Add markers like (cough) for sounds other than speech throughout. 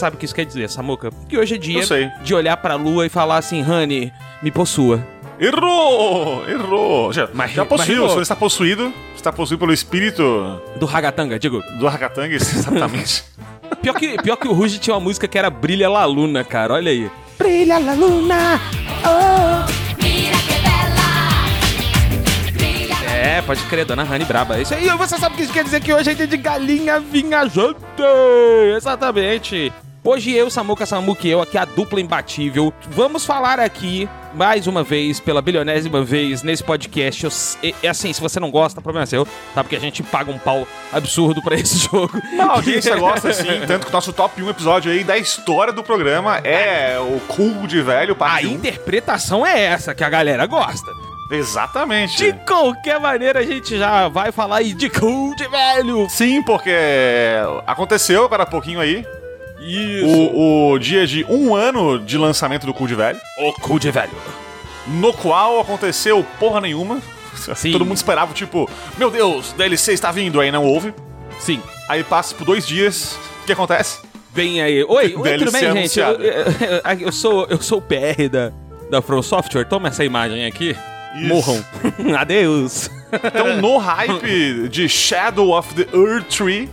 sabe o que isso quer dizer, Samuca? Que hoje é dia de olhar pra lua e falar assim, Honey, me possua. Errou! Errou! Já, Mas- já mas possuiu, errou. você está possuído, está possuído pelo espírito Do Ragatanga, digo. do Hakatang, (laughs) exatamente. Pior que, pior que o Ruge tinha uma música que era Brilha La Luna, cara, olha aí. Brilha La Luna, Mira que bella. É, pode crer, Dona Honey braba. É isso aí, você sabe o que isso quer dizer que hoje é dia de galinha vinhajante. Exatamente. Hoje eu, Samuca Samuca e eu, aqui a dupla imbatível, vamos falar aqui, mais uma vez, pela bilionésima vez, nesse podcast. Eu é, assim, se você não gosta, o problema é seu, tá? Porque a gente paga um pau absurdo pra esse (laughs) jogo. Não, a audiência gosta sim, tanto que o nosso top 1 episódio aí da história do programa é o Cool de Velho, A parte 1. interpretação é essa que a galera gosta. Exatamente. De qualquer maneira, a gente já vai falar aí de cool de velho. Sim, porque aconteceu agora há pouquinho aí Isso. o, o dia de um ano de lançamento do Cool de Velho, O cool de velho. no qual aconteceu porra nenhuma. Sim. Todo mundo esperava, tipo, meu Deus, DLC está vindo, aí não houve. Sim. Aí passa por dois dias, o que acontece? Vem aí. Oi, oi tudo DLC bem, gente? Eu, anunciado. eu- eu sou, eu sou o PR da, da From Software. Toma essa imagem aqui. Isso. Morram. (laughs) Adeus. Então, no hype de Shadow of the Earth Tree,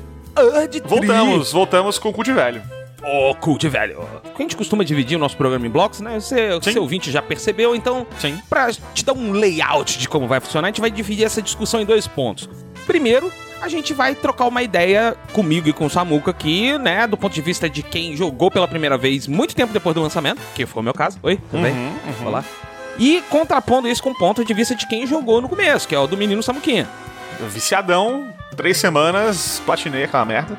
voltamos, voltamos com o de Velho. Ô, cool de velho. A gente costuma dividir o nosso programa em blocos, né? Você, Sim. seu ouvinte já percebeu, então, Sim. pra te dar um layout de como vai funcionar, a gente vai dividir essa discussão em dois pontos. Primeiro, a gente vai trocar uma ideia comigo e com o Samuca aqui, né? Do ponto de vista de quem jogou pela primeira vez muito tempo depois do lançamento, que foi o meu caso. Oi, tudo bem? Uhum, Olá. E contrapondo isso com o ponto de vista de quem jogou no começo, que é o do menino Samuquinha. Viciadão, três semanas, platinei aquela merda.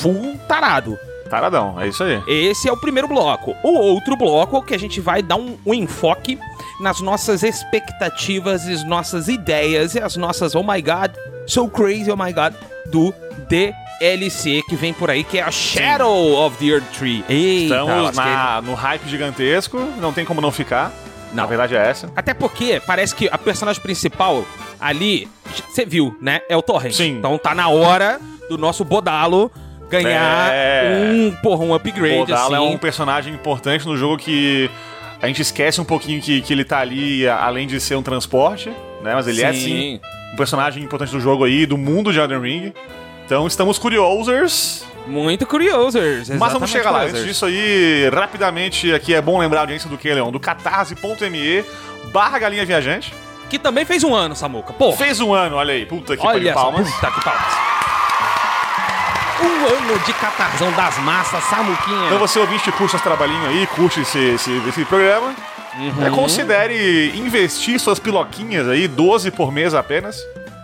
Full tarado. Taradão, é isso aí. Esse é o primeiro bloco. O outro bloco que a gente vai dar um, um enfoque nas nossas expectativas, as nossas ideias e as nossas oh my god, so crazy, oh my god, do DLC que vem por aí, que é a Shadow of the Earth Tree. Eita, Estamos na, no hype gigantesco, não tem como não ficar. Não. Na verdade é essa. Até porque parece que a personagem principal ali, você viu, né? É o Torrent. Sim. Então tá na hora do nosso Bodalo ganhar É. um, porra, um upgrade, Bodala assim. é um personagem importante no jogo que a gente esquece um pouquinho que, que ele tá ali, além de ser um transporte, né? Mas ele é sim um personagem importante do jogo aí, do mundo de Elden Ring. Então estamos curiosos, Muito curiosos. mas vamos chegar lá. Antes disso aí, rapidamente, aqui é bom lembrar a audiência do que, Leon? Do catarse.me barra galinha viajante. Que também fez um ano, Samuca. Pô, Fez um ano, olha aí, puta que olha palmas. Puta que palmas. Um ano de catarzão das massas, Samuquinha. Então você ouvinte curte esse trabalhinho aí, curte esse, esse, esse programa, Uhum. é, considere investir suas piloquinhas aí, 12 por mês apenas,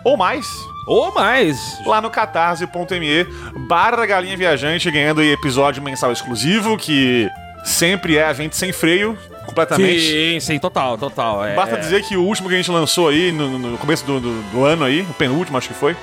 ou mais, Ou mais. lá no catarse.me barra galinha viajante, ganhando aí episódio mensal exclusivo, que sempre é a gente sem freio, completamente. Sim, sim, total, total. É, Basta dizer que o último que a gente lançou aí, no, no começo do, do- do ano aí, o penúltimo acho que foi,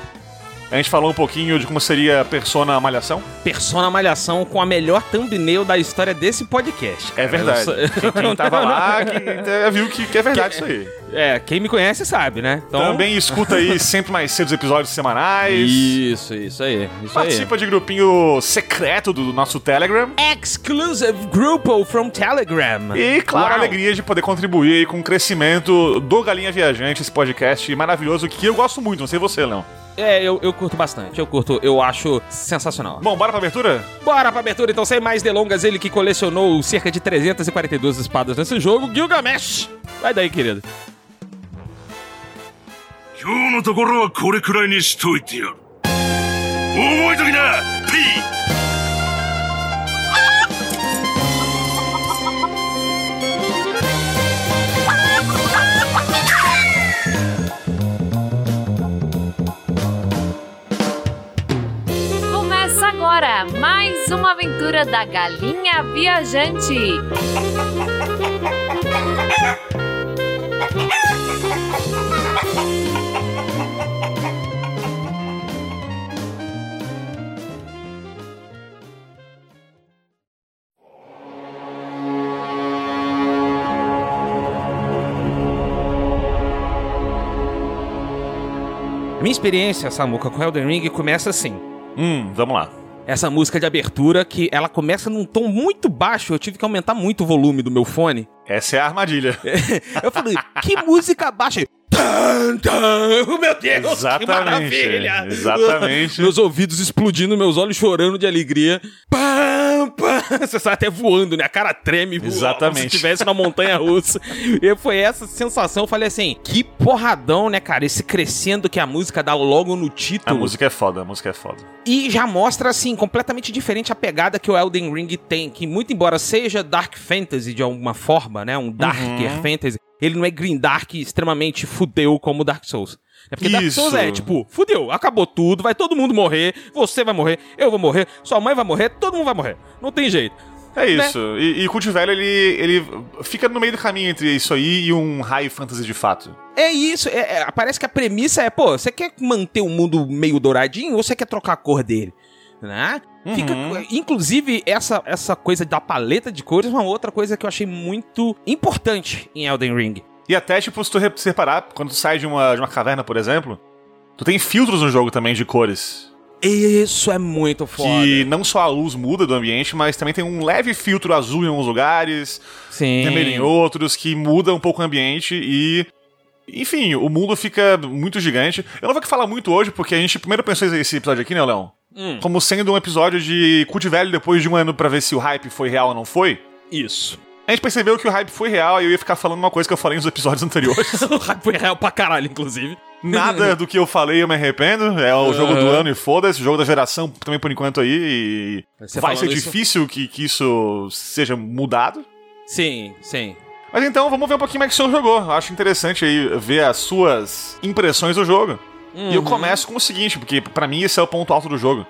a gente falou um pouquinho de como seria a Persona Malhação. Persona Malhação com a melhor thumbnail da história desse podcast. É cara. verdade. Eu sou- Quem, quem tava lá (laughs) que, até viu que, que é verdade isso aí. É, quem me conhece sabe, né? Então... Também escuta aí sempre mais cedo os episódios semanais. Isso, isso aí. Isso aí. Participa de grupinho secreto do nosso Telegram. Exclusive Grupo from Telegram. E, claro, a Uau. alegria de poder contribuir aí com o crescimento do Galinha Viajante, esse podcast maravilhoso que eu gosto muito, não sei você, Leão. É, eu, eu curto bastante. Eu curto, eu acho sensacional. Bom, bora pra abertura? Bora pra abertura, então, sem mais delongas, ele que colecionou cerca de 342 espadas nesse jogo, Gilgamesh. Vai daí, querido. 今日のところはこれくらいにしといてやる覚えときなピ Agora mais uma aventura da Galinha Viajante. A minha experiência, Samuca, com Elden Ring começa assim. Hum, vamos lá. Essa música de abertura que ela começa num tom muito baixo, eu tive que aumentar muito o volume do meu fone. Essa é a armadilha. (laughs) eu falei, que música baixa? Tan, tan. Meu Deus, Exatamente, que maravilha! exatamente. Meus ouvidos explodindo, meus olhos chorando de alegria. Pam, pam. Você sai até voando, né? A cara treme. Exatamente. Como se estivesse na montanha russa. e foi essa sensação. Eu falei assim, que porradão, né, cara? Esse crescendo que a música dá logo no A título. música é foda, a música é foda. E já mostra, assim, completamente diferente a pegada que o Elden Ring tem. Que, muito embora seja Dark Fantasy de alguma forma, né? Um Darker Uhum. Fantasy, ele não é Green Dark extremamente fudeu como Dark Souls. É porque Dark Isso. Souls é tipo, fudeu, acabou tudo, vai todo mundo morrer, você vai morrer, eu vou morrer, sua mãe vai morrer, todo mundo vai morrer. Não tem jeito. É isso. E, e Cult Velho, ele, ele fica no meio do caminho entre isso aí e um high fantasy de fato. É isso, é, é, parece que a premissa é, pô, você quer manter o mundo meio douradinho ou você quer trocar a cor dele? Né? Fica, Uhum. inclusive, essa, essa coisa da paleta de cores é uma outra coisa que eu achei muito importante em Elden Ring. E até, tipo, se tu re- se reparar, quando tu sai de uma, de uma caverna, por exemplo, tu tem filtros no jogo também de cores. Isso é muito foda. Que não só a luz muda do ambiente, mas também tem um leve filtro azul em alguns lugares, Sim. vermelho em outros, que muda um pouco o ambiente e. Enfim, o mundo fica muito gigante. Eu não vou falar muito hoje, porque a gente primeiro pensou esse episódio aqui, né, Leão? Hum. Como sendo um episódio de Cult Velho depois de um ano pra ver se o hype foi real ou não foi. Isso. A gente percebeu que o hype foi real e eu ia ficar falando uma coisa que eu falei nos episódios (laughs) anteriores. (laughs) o hype foi real pra caralho, inclusive. Nada do que eu falei eu me arrependo. É o jogo do ano e foda-se. O jogo da geração também por enquanto aí. E Você vai ser falando isso- difícil que, que isso seja mudado. Sim, sim. Mas então, vamos ver um pouquinho como é que o senhor jogou. Acho interessante aí ver as suas impressões do jogo. E eu Uhum. começo com o seguinte, porque pra mim esse é o ponto alto do jogo.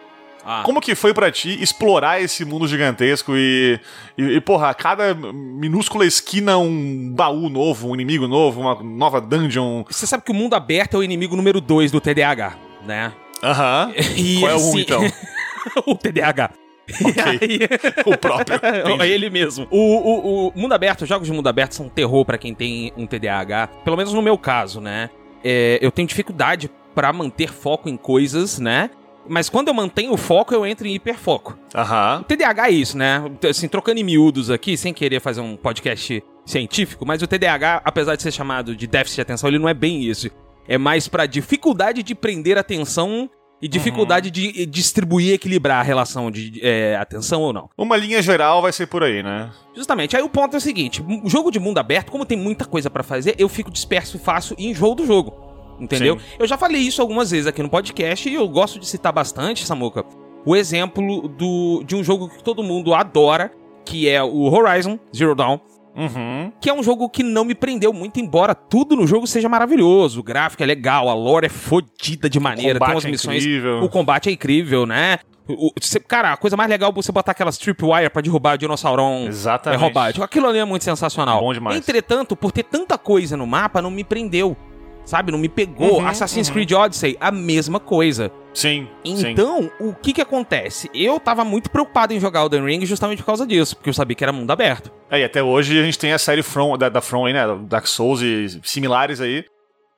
Ah. Como que foi pra ti explorar esse mundo gigantesco e, e, e, porra, a cada minúscula esquina um baú novo, um inimigo novo, uma nova dungeon. Você sabe que o mundo aberto é o inimigo número 2 do TDAH, né? Aham. (laughs) Qual é o assim- um, então? (laughs) o TDAH. (laughs) Ok. Aí- O próprio. É Entendi. ele mesmo. O, o, o mundo aberto, jogos de mundo aberto são terror pra quem tem um TDAH. Pelo menos no meu caso, né? É, eu tenho dificuldade pra manter foco em coisas, né? Mas quando eu mantenho o foco, eu entro em hiperfoco. Aham. O TDAH é isso, né? Assim, trocando em miúdos aqui, sem querer fazer um podcast científico, mas o TDAH, apesar de ser chamado de déficit de atenção, ele não é bem isso. É mais pra dificuldade de prender atenção e dificuldade de eh, distribuir e equilibrar a relação de eh, atenção ou não. Uma linha geral vai ser por aí, né? Justamente. Aí o ponto é o seguinte: o jogo de mundo aberto, como tem muita coisa pra fazer, eu fico disperso fácil e enjoo do jogo. Entendeu? Sim. Eu já falei isso algumas vezes aqui no podcast e eu gosto de citar bastante, Samuca, o exemplo do, de um jogo que todo mundo adora, que é o Horizon Zero Dawn. Uhum. Que é um jogo que não me prendeu muito, embora tudo no jogo seja maravilhoso. O gráfico é legal, a lore é fodida de maneira, tem umas é missões. incrível. O combate é incrível, né? O- cara, a coisa mais legal é você botar aquelas tripwire pra derrubar o dinossaurão Exatamente. é roubado. Aquilo ali é muito sensacional. Bom demais. Entretanto, por ter tanta coisa no mapa, não me prendeu. Sabe? Não me pegou. Uhum, Assassin's uhum. Creed Odyssey, a mesma coisa. Sim. sim. Então, o que que acontece? Eu tava muito preocupado em jogar Elden Ring justamente por causa disso, porque eu sabia que era mundo aberto. É, e até hoje a gente tem a série From, da, da From aí, né? Dark Souls e similares aí.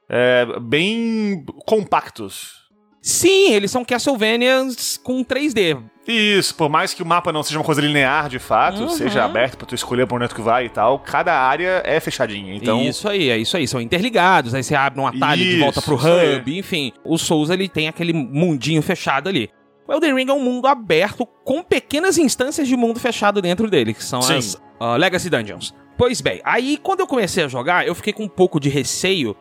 é, bem compactos. Sim, eles são Castlevanias com 3D. Isso, por mais que o mapa não seja uma coisa linear de fato, Uhum. seja aberto pra tu escolher pra onde é que vai e tal, cada área é fechadinha. Então, Isso aí, é isso aí. São interligados, aí você abre um atalho de Isso, volta pro hub, enfim. O Souls, ele tem aquele mundinho fechado ali. O Elden Ring é um mundo aberto com pequenas instâncias de mundo fechado dentro dele, que são Sim. as ah, Legacy Dungeons. Pois bem, aí quando eu comecei a jogar, eu fiquei com um pouco de receio,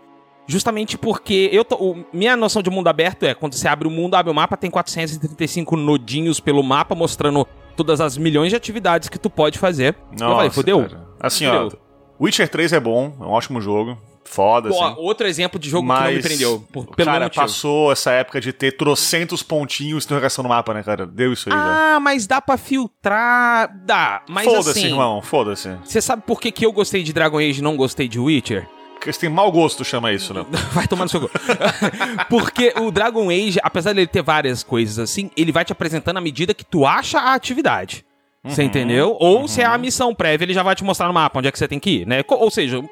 justamente porque eu tô- o- minha noção de mundo aberto é quando você abre o mundo, abre o mapa, tem 435 nodinhos pelo mapa mostrando todas as milhões de atividades que tu pode fazer. eu falei, fodeu. cara. Assim, Fudeu. ó, Witcher 3 é bom, é um ótimo jogo, foda, Ó, assim. outro exemplo de jogo Mas, que não me prendeu. Por, pelo cara, passou essa época de ter trocentos pontinhos de interrogação no mapa, né, cara? Deu isso aí já. Ah, mas dá pra filtrar. Dá. Mas Foda-se, assim. irmão, foda-se. Você sabe por que, que eu gostei de Dragon Age e não gostei de Witcher? Você tem mau gosto, chama isso, né? (laughs) Vai tomar no seu cu. (laughs) Porque o Dragon Age, apesar dele ter várias coisas assim, ele vai te apresentando à medida que tu acha a atividade. Você Uhum. entendeu? Ou se é a missão prévia, ele já vai te mostrar no mapa onde é que você tem que ir, né? Ou seja,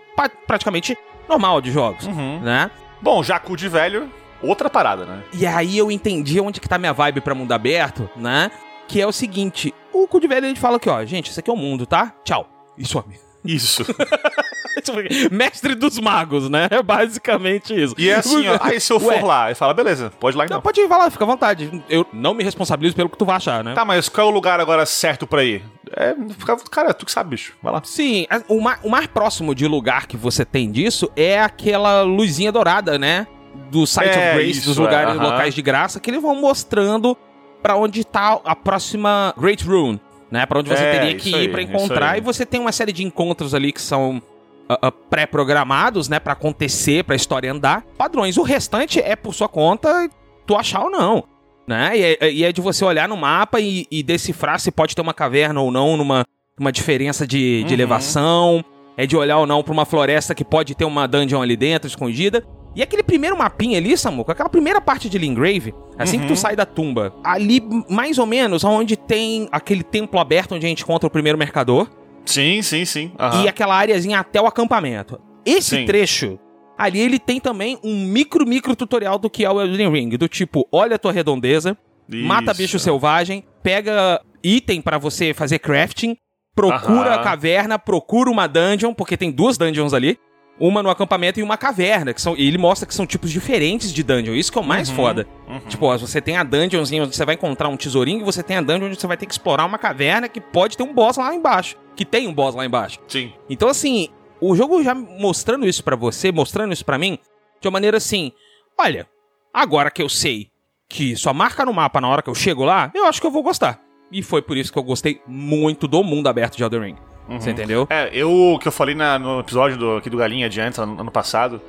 praticamente normal de jogos, Uhum. né? Bom, Jacu de velho, outra parada, né? E aí eu entendi onde que tá minha vibe pra mundo aberto, né? Que é o seguinte: o cu de velho ele fala aqui, ó, gente, isso aqui é o mundo, tá? Tchau. E some. Isso. (laughs) Mestre dos magos, né? É basicamente isso. E é assim, ó. Aí se eu for Ué. lá, ele fala, beleza, pode ir lá então. Não, pode ir, vai lá, fica à vontade. Eu não me responsabilizo pelo que tu vai achar, né? Tá, mas qual é o lugar agora certo pra ir? É, fica- cara, tu que sabe, bicho. Vai lá. Sim, a- o mais, o mais próximo de lugar que você tem disso é aquela luzinha dourada, né? Do Site É, of Grace, isso, dos lugares, é, aham. locais de graça, que eles vão mostrando pra onde tá a próxima Great Rune, né? Pra onde você É, teria que ir isso encontrar. E você tem uma série de encontros ali que são ah, ah, pré-programados, né? Pra acontecer, pra história andar. Padrões. O restante é por sua conta, tu achar ou não. Né? E, é, e é de você olhar no mapa e, e decifrar se pode ter uma caverna ou não numa uma diferença de, de Uhum. elevação. É de olhar ou não pra uma floresta que pode ter uma dungeon ali dentro, escondida. E aquele primeiro mapinha ali, Samuco, aquela primeira parte de Lingrave, assim que tu Uhum. sai da tumba, ali mais ou menos onde tem aquele templo aberto onde a gente encontra o primeiro mercador Sim, sim, sim. Aham. e aquela áreazinha até o acampamento. Esse Sim. trecho, ali ele tem também um micro, micro tutorial do que é o Elden Ring. Do tipo, olha a tua redondeza, mata Isso. bicho selvagem, pega item pra você fazer crafting, procura Aham. a caverna, procura uma dungeon, porque tem duas dungeons ali. Uma no acampamento e uma caverna, que são, e ele mostra que são tipos diferentes de dungeon. Isso que é o mais Uhum, foda. uhum. Tipo, ó, você tem a dungeonzinha onde você vai encontrar um tesourinho e você tem a dungeon onde você vai ter que explorar uma caverna que pode ter um boss lá embaixo. Que tem um boss lá embaixo. Sim. Então, assim, o jogo já mostrando isso pra você, mostrando isso pra mim, de uma maneira assim: olha, agora que eu sei que só marca no mapa na hora que eu chego lá, eu acho que eu vou gostar. E foi por isso que eu gostei muito do mundo aberto de Elden Ring. Você entendeu? É, eu que eu falei na- no episódio do, aqui do Galinha de antes, ano, ano passado,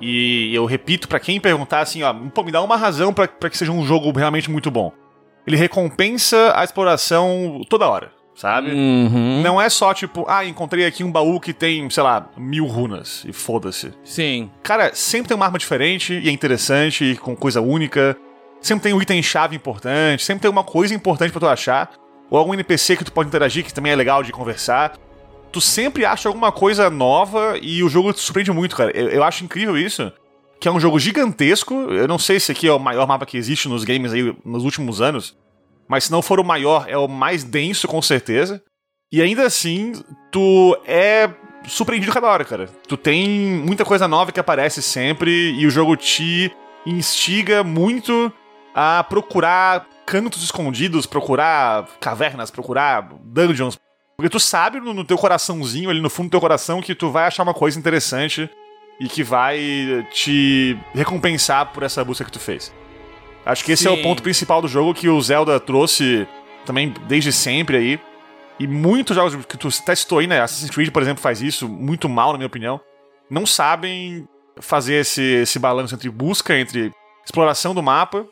e eu repito pra quem perguntar assim, ó, pô, me dá uma razão pra pra que seja um jogo realmente muito bom. Ele recompensa a exploração toda hora, sabe? Uhum. Não é só tipo, ah, encontrei aqui um baú que tem, sei lá, mil runas e foda-se. Sim. Cara, sempre tem uma arma diferente e é interessante, e com coisa única. Sempre tem um item-chave importante, sempre tem uma coisa importante pra tu achar. Ou algum NPC que tu pode interagir, que também é legal de conversar. Tu sempre acha alguma coisa nova e o jogo te surpreende muito, cara. Eu, eu acho incrível isso. Que é um jogo gigantesco. Eu não sei se aqui é o maior mapa que existe nos games aí nos últimos anos. Mas se não for o maior, é o mais denso, com certeza. E ainda assim, tu é surpreendido cada hora, cara. Tu tem muita coisa nova que aparece sempre e o jogo te instiga muito a procurar cantos escondidos, procurar cavernas, procurar dungeons. Porque tu sabe no, no teu coraçãozinho, ali no fundo do teu coração, que tu vai achar uma coisa interessante e que vai te recompensar por essa busca que tu fez. Acho que esse é o Sim. ponto principal do jogo que o Zelda trouxe também desde sempre aí. E muitos jogos que tu testou aí, né? Assassin's Creed, por exemplo, faz isso muito mal, na minha opinião. Não sabem fazer esse, esse balanço entre busca, entre exploração do mapa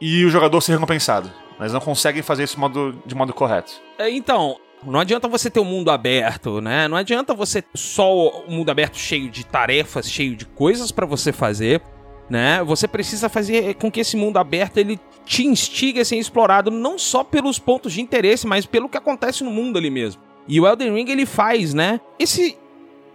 e o jogador ser recompensado. Mas não conseguem fazer isso de modo, de modo correto. É, Então, não adianta você ter um mundo aberto, né? Não adianta você só um mundo aberto cheio de tarefas, cheio de coisas pra você fazer, né? Você precisa fazer com que esse mundo aberto ele te instigue a ser explorado não só pelos pontos de interesse, mas pelo que acontece no mundo ali mesmo. E o Elden Ring ele faz, né? Esse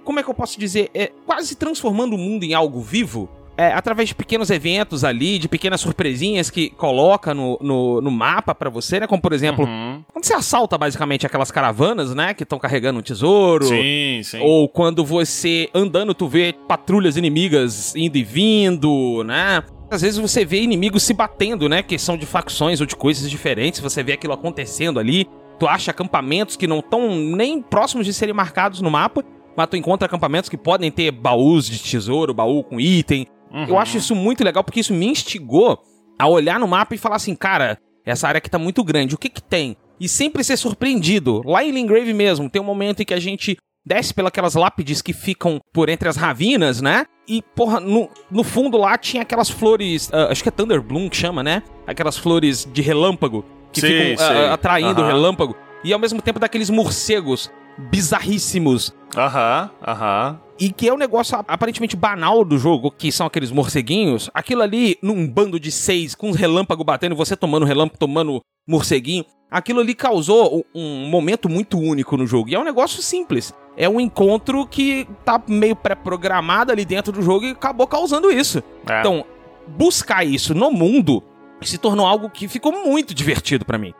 como é que eu posso dizer? É quase transformando o mundo em algo vivo. É, através de pequenos eventos ali, de pequenas surpresinhas que coloca no, no, no mapa pra você, né? Como, por exemplo, Uhum. quando você assalta basicamente aquelas caravanas, né? Que estão carregando um tesouro. Sim, sim. Ou quando você andando, tu vê patrulhas inimigas indo e vindo, né? Às vezes você vê inimigos se batendo, né? Que são de facções ou de coisas diferentes. Você vê aquilo acontecendo ali. Tu acha acampamentos que não estão nem próximos de serem marcados no mapa. Mas tu encontra acampamentos que podem ter baús de tesouro, baú com item. Uhum. Eu acho isso muito legal porque isso me instigou a olhar no mapa e falar assim, cara, essa área aqui tá muito grande, o que que tem? E sempre ser surpreendido. Lá em Lingrave mesmo, tem um momento em que a gente desce pelas lápides que ficam por entre as ravinas, né? E, porra, no, no fundo lá tinha aquelas flores, ah, acho que é Thunder Bloom que chama, né? Aquelas flores de relâmpago que Sim, ficam ah, sei. atraindo o Aham. relâmpago. E ao mesmo tempo daqueles morcegos bizarríssimos Aham, aham. e que é um negócio aparentemente banal do jogo, que são aqueles morceguinhos, aquilo ali num bando de seis, com os relâmpagos batendo, você tomando relâmpago, tomando morceguinho, aquilo ali causou um, um momento muito único no jogo. E é um negócio simples. É um encontro que tá meio pré-programado ali dentro do jogo e acabou causando isso. É. Então, buscar isso no mundo se tornou algo que ficou muito divertido pra mim.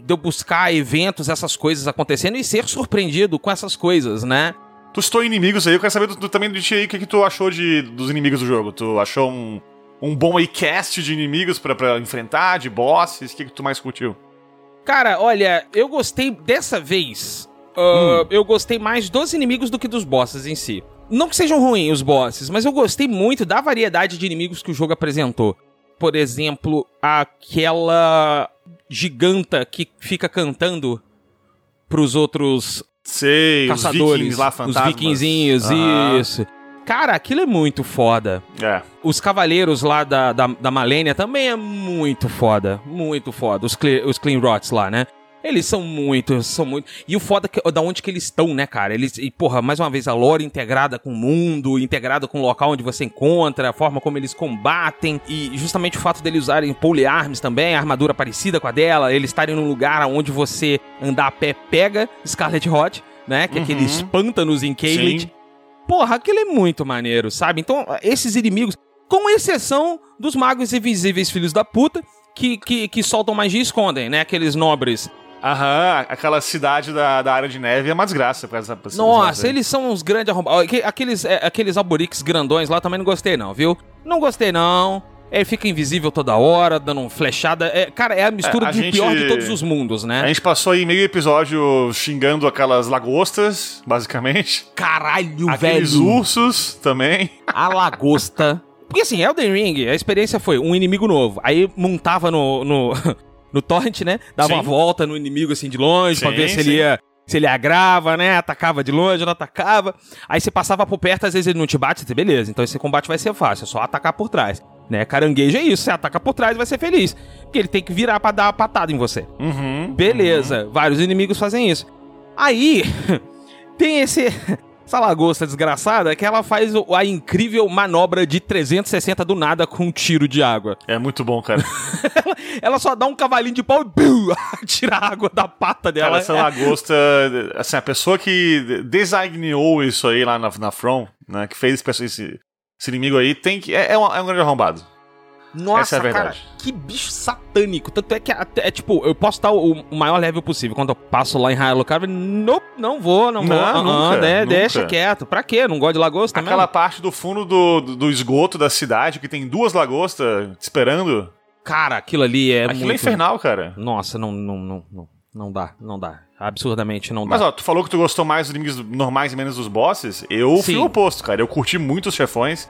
De eu buscar eventos, essas coisas acontecendo e ser surpreendido com essas coisas, né? Tu citou inimigos aí, eu quero saber do, do, também de ti aí o que, que tu achou de, dos inimigos do jogo. Tu achou um, um bom aí cast de inimigos pra, pra enfrentar, de bosses? O que, que tu mais curtiu? Cara, olha, eu gostei dessa vez. Uh, Eu gostei mais dos inimigos do que dos bosses em si. Não que sejam ruins os bosses, mas eu gostei muito da variedade de inimigos que o jogo apresentou. Por exemplo, aquela giganta que fica cantando pros outros Sei, caçadores, os vikings lá, os fantasmas. vikingzinhos, Aham. isso. Cara, aquilo é muito foda. É. Os cavaleiros lá da, da, da Malenia também é muito foda. Muito foda. Os, Cle, os Clean Rots lá, né? Eles são muito, são muito. E o foda é que, da onde que eles estão, né, cara? Eles, e, porra, mais uma vez, a lore integrada com o mundo, integrada com o local onde você encontra, a forma como eles combatem, e justamente o fato deles usarem polearms também, a armadura parecida com a dela, eles estarem num lugar onde você andar a pé pega Scarlet Hot, né? Que é aqueles pântanos em Caelid. Porra, aquilo é muito maneiro, sabe? Então, esses inimigos, com exceção dos magos invisíveis filhos da puta, que, que, que soltam magia e escondem, né? Aqueles nobres. Aham, aquela cidade da, da área de neve é uma desgraça pra essa pra essa Nossa, eles são uns grandes arrombados. Aque- Aqueles, é, aqueles alborix grandões lá também não gostei, não, viu? Não gostei, não. Ele fica invisível toda hora, dando flechada. É, cara, é a mistura É, a do gente- pior de todos os mundos, A né? gente passou aí meio episódio xingando aquelas lagostas, basicamente. Caralho, Aqueles velho. ursos também. a lagosta. Porque assim, Elden Ring, a experiência foi um inimigo novo. Aí montava no, no, no torrent, né? Dava Sim. uma volta no inimigo assim de longe pra Sim, ver se ele ia. Se ele agrava, né? Atacava de longe, não atacava. Aí você passava por perto, às vezes ele não te bate, você, beleza. Então esse combate vai ser fácil, é só atacar por trás. Né? Caranguejo é isso, você ataca por trás e vai ser feliz. Porque ele tem que virar pra dar uma patada em você. Uhum. Beleza, vários inimigos fazem isso. Aí, (laughs) tem esse. Essa lagosta desgraçada que ela faz a incrível manobra de 360 do nada com um tiro de água. É muito bom, cara. (laughs) Ela só dá um cavalinho de pau e bum, (laughs) tira a água da pata dela. Cara, essa lagosta, assim, a pessoa que designou isso aí lá na, na From, né, que fez esse, esse, esse inimigo aí, tem que, é, é, um, é um grande arrombado. Nossa, essa é a cara, verdade. que bicho satânico. Tanto é que até- é tipo, eu posso estar o, o maior level possível. Quando eu passo lá em Hyrule Cave, não, não vou, não, Não, vou. aham, nunca, né, nunca. Deixa quieto. Pra quê? Não gosto de lagosta Aquela mesmo? parte do fundo do, do, do esgoto da cidade, que tem duas lagostas te esperando, Cara, aquilo ali é aquilo muito... é infernal, cara. Nossa, não, não, não, não, não dá, não dá. Absurdamente não dá. Mas ó, tu falou que tu gostou mais dos inimigos normais e menos dos bosses. Eu fui Sim. o oposto, cara. Eu curti muito os chefões.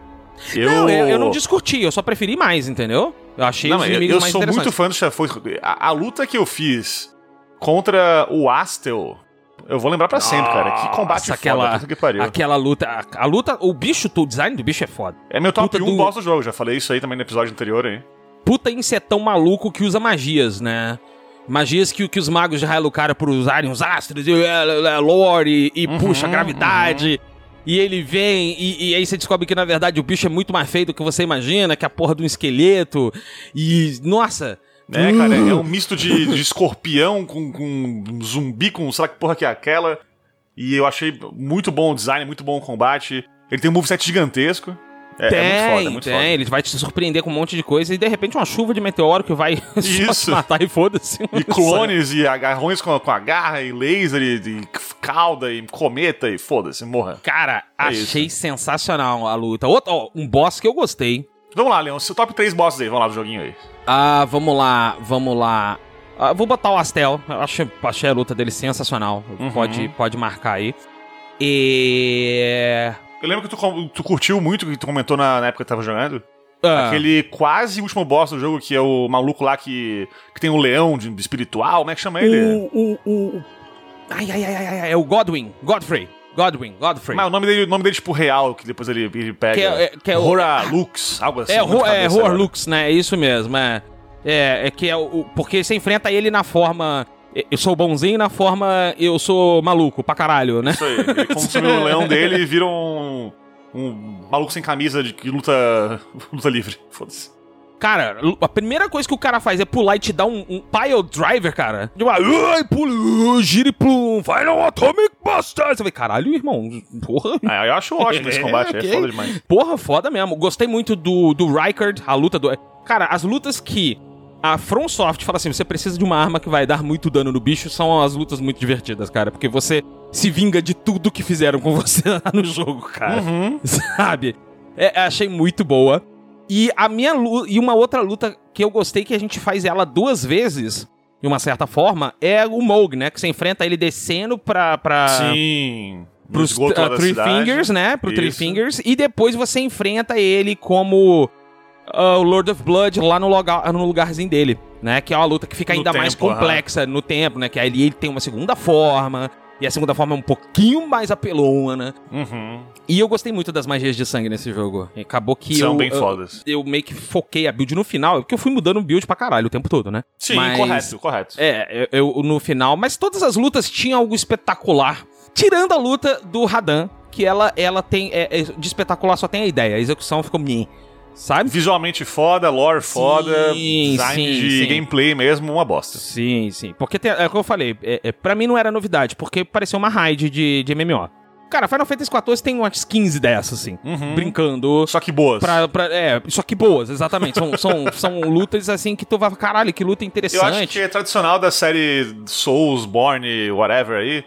Eu, Não, eu, eu não discuti, eu só preferi mais, entendeu? Eu achei Não, os eu, inimigos eu mais sou muito fã dos chefões. A, a luta que eu fiz contra o Astel, eu vou lembrar pra sempre, cara. Que combate Nossa, foda, aquela- puta que pariu. Aquela luta, a, a luta, o bicho, o design do bicho é foda. É meu top luta 1 do- boss do jogo, já falei isso aí também no episódio anterior aí. Puta insetão maluco que usa magias, né? Magias que, que os magos de Hyrule Cara por usarem os astros e é, lore e, e Uhum, puxa a gravidade. E ele vem, e, e aí você descobre que na verdade o bicho é muito mais feio do que você imagina, que é a porra de um esqueleto. E. Nossa! É, cara, é um misto de, de escorpião com, com um zumbi, com sei lá que porra que é aquela. E eu achei muito bom o design, muito bom o combate. Ele tem um moveset gigantesco. É, tem, é muito foda, é muito tem. foda. Ele vai te surpreender com um monte de coisa e de repente uma chuva de meteoro que vai (laughs) só te Isso. matar e foda-se. E clones e agarrões com, com a garra e laser e, e cauda e cometa e foda-se, morra. Cara, É achei sensacional a luta. Outro, ó, um boss que eu gostei. Vamos lá, Leon, seu top 3 bosses aí, vamos lá do joguinho aí. Ah, vamos lá, vamos lá. Ah, vou botar o Astel. Eu achei, achei a luta dele sensacional. Uhum. Pode, pode marcar aí. E. Eu lembro que tu, tu curtiu muito, que tu comentou na, na época que tava jogando. Ah, Aquele quase último boss do jogo, que é o maluco lá que, que tem o leão de, espiritual, como é que chama ele? o, o, o. Ai, ai, ai, ai, ai, é o Godwin. Godfrey. Godwin, Godfrey. Mas o nome dele, o nome dele tipo real, que depois ele, ele pega. Que é- é- que é o- Hora Lux, algo assim. É, Ro é cabeça Roar agora. Lux, né? É isso mesmo, é. É, é que é o. Porque você enfrenta ele na forma. Eu sou bonzinho na forma. Eu sou maluco pra caralho, né? Isso aí. Ele (laughs) consome o leão dele e vira um. Um maluco sem camisa de que luta. (laughs) luta livre. Foda-se. Cara, a primeira coisa que o cara faz é pular e te dar um, um pile driver, cara. De uma. Ai, pula, gira e plum, Final Atomic Buster. Você vai, caralho, irmão. Porra. (laughs) Ah, eu acho ótimo esse (laughs) É, combate, ok. é foda demais. Porra, foda mesmo. Gostei muito do, do Rykard, a luta do. Cara, as lutas que a From Soft fala assim: você precisa de uma arma que vai dar muito dano no bicho, são as lutas muito divertidas, cara. Porque você se vinga de tudo que fizeram com (laughs) você lá no jogo, cara. Uhum. Sabe? É, achei muito boa. E a minha e uma outra luta que eu gostei que a gente faz ela duas vezes, de uma certa forma, é o Moog, né? Que você enfrenta ele descendo pra. pra Sim. Pros uh, Three cidade. Fingers, né? Pro Three Isso. Fingers. E depois você enfrenta ele como uh, o Lord of Blood lá no, lugar, no lugarzinho dele, né? Que é uma luta que fica ainda mais tempo, aham. complexa no tempo, né? Que aí ele tem uma segunda forma. E a segunda forma é um pouquinho mais apelona. Uhum. E eu gostei muito das magias de sangue nesse jogo. E Acabou que São eu, bem eu, fodas. eu meio que foquei a build no final, porque eu fui mudando o build pra caralho o tempo todo, né? Sim, Mas- correto, correto. É, eu, eu- no final, mas todas as lutas tinham algo espetacular. Tirando a luta do Radan, que ela, ela tem. é, é, de espetacular só tem a ideia, a execução ficou meh, sabe? Visualmente foda, lore foda, design sim, de sim. gameplay mesmo, uma bosta. Sim, sim. Porque tem, é o que eu falei, é, é, pra mim não era novidade, porque pareceu uma raid de, de MMO. Cara, Final Fantasy XIV tem umas 15 dessas, assim, Uhum. brincando. Só que boas. Pra, pra- é, só que boas, exatamente. São, são, (laughs) são lutas assim que tu vai, caralho, que luta Eu interessante. acho que é tradicional da série Souls, Born, whatever aí.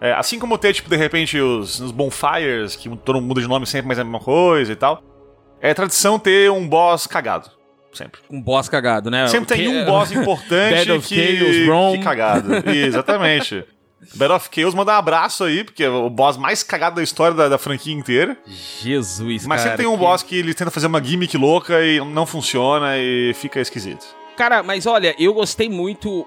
É, assim como ter, tipo, de repente, os, os Bonfires, que todo mundo muda de nome sempre, mas é a mesma coisa e tal. É tradição ter um boss cagado. Sempre. Um boss cagado, né? Sempre tem um boss (laughs) importante Bad of que, Chaos, Rome. que cagado. Exatamente. (laughs) Battle of Chaos manda um abraço aí, porque é o boss mais cagado da história da, da franquia inteira. Jesus, Mas cara. sempre tem um que- boss que ele tenta fazer uma gimmick louca e não funciona e fica esquisito. Cara, mas olha, eu gostei muito.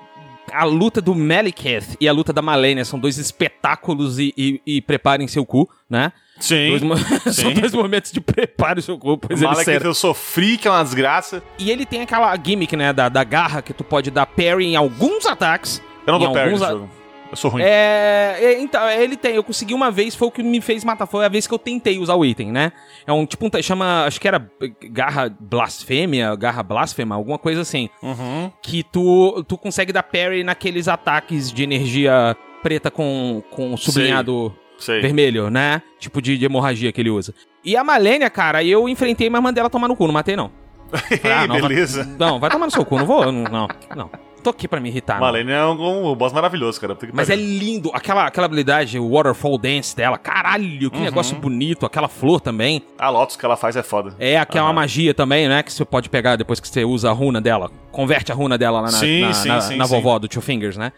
A luta do Maliketh e a luta da Malenia são dois espetáculos e, e, e preparem seu cu, né? Sim. Dois mo- (laughs) (laughs) são dois momentos de prepare seu cu, pois ele Malekith serve. eu sofri, que é uma desgraça. E ele tem aquela gimmick, né, da, da garra que tu pode dar parry em alguns ataques. Eu não dou parry nesse a- jogo. Eu sou ruim. É, é, então, ele tem, eu consegui uma vez, foi o que me fez matar, foi a vez que eu tentei usar o item, né? É um tipo, um, chama, acho que era garra blasfêmia, garra blasfema, alguma coisa assim. Uhum. que tu, tu consegue dar parry naqueles ataques de energia preta com, com sublinhado Sei. vermelho, né? Tipo de, de hemorragia que ele usa. E a Malenia, cara, eu enfrentei, mas mandei ela tomar no cu, não matei não. (laughs) Ah, não, Beleza. Vai, não, vai tomar no seu cu, não vou, não, não. não. Tô aqui pra me irritar. Malene é um, um boss maravilhoso, cara. Mas é lindo, aquela, aquela habilidade, o Waterfall Dance dela, caralho, que Uhum. negócio bonito, aquela flor também. A Lotus que ela faz é foda. É aquela Aham. magia também, né? Que você pode pegar depois que você usa a runa dela. Converte a runa dela lá na, Sim, na, sim, na- sim, na vovó do Two Fingers, né?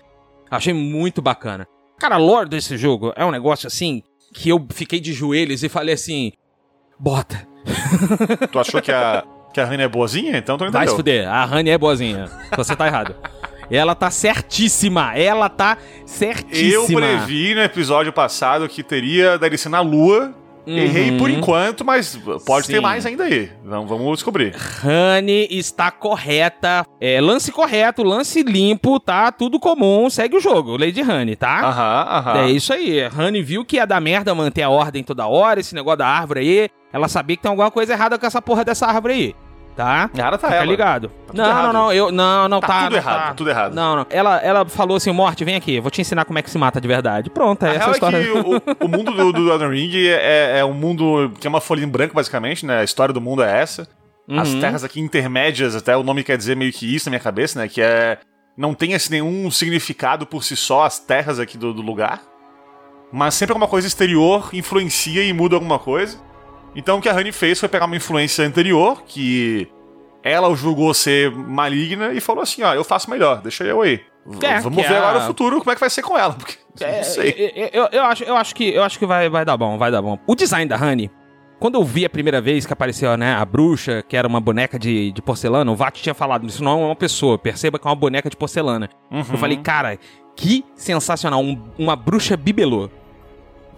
Achei muito bacana. Cara, a lore desse jogo é um negócio assim que eu fiquei de joelhos e falei assim: bota, Tu achou que a, que a Rani é boazinha? Então tu não vai se entendeu. fuder. A Honey é boazinha. Você tá errado. Ela tá certíssima. Ela tá Eu certíssima. previ no episódio passado que teria DLC na Lua. Errei por enquanto, mas pode ter Uhum. Sim. mais ainda aí. Vamos, vamos descobrir. Honey está correta. É, lance correto, lance limpo, tá? Tudo comum. Segue o jogo, Lady Honey, tá? Aham, aham. É isso aí. Honey viu que ia dar merda manter a ordem toda hora, esse negócio da árvore aí. Ela sabia que tem alguma coisa errada com essa porra dessa árvore aí. Tá? Errada tá Fica ela. ligado. tudo não, errado. não, não, eu não, não Tá tá. tudo não errado, tá. tá tudo errado. Não, não. Ela, ela falou assim, Morte, vem aqui, vou te ensinar como é que se mata de verdade. Pronto, é A essa a história. é que o, o (laughs) mundo do, do Elden Ring é, é um mundo que é uma folha em branco, basicamente, né? A história do mundo é essa. As Uhum. terras aqui intermédias, até o nome quer dizer meio que isso na minha cabeça, né? Que é. Não tem assim, nenhum significado por si só as terras aqui do, do lugar. Mas sempre alguma coisa exterior influencia e muda alguma coisa. Então o que a Honey fez foi pegar uma influência anterior, que ela o julgou ser maligna, e falou assim: ó, eu faço melhor, deixa eu aí. É, Vamos ver é agora o futuro, como é que vai ser com ela. (laughs) Porque É, não sei. é, Eu, eu acho, eu acho que, eu acho que vai, vai dar bom, vai dar bom. O design da Honey, quando eu vi a primeira vez que apareceu, né, a bruxa, que era uma boneca de, de porcelana, o Vat tinha falado, isso não é uma pessoa, perceba que é uma boneca de porcelana. Uhum. Eu falei, cara, que sensacional, um- uma bruxa bibelô.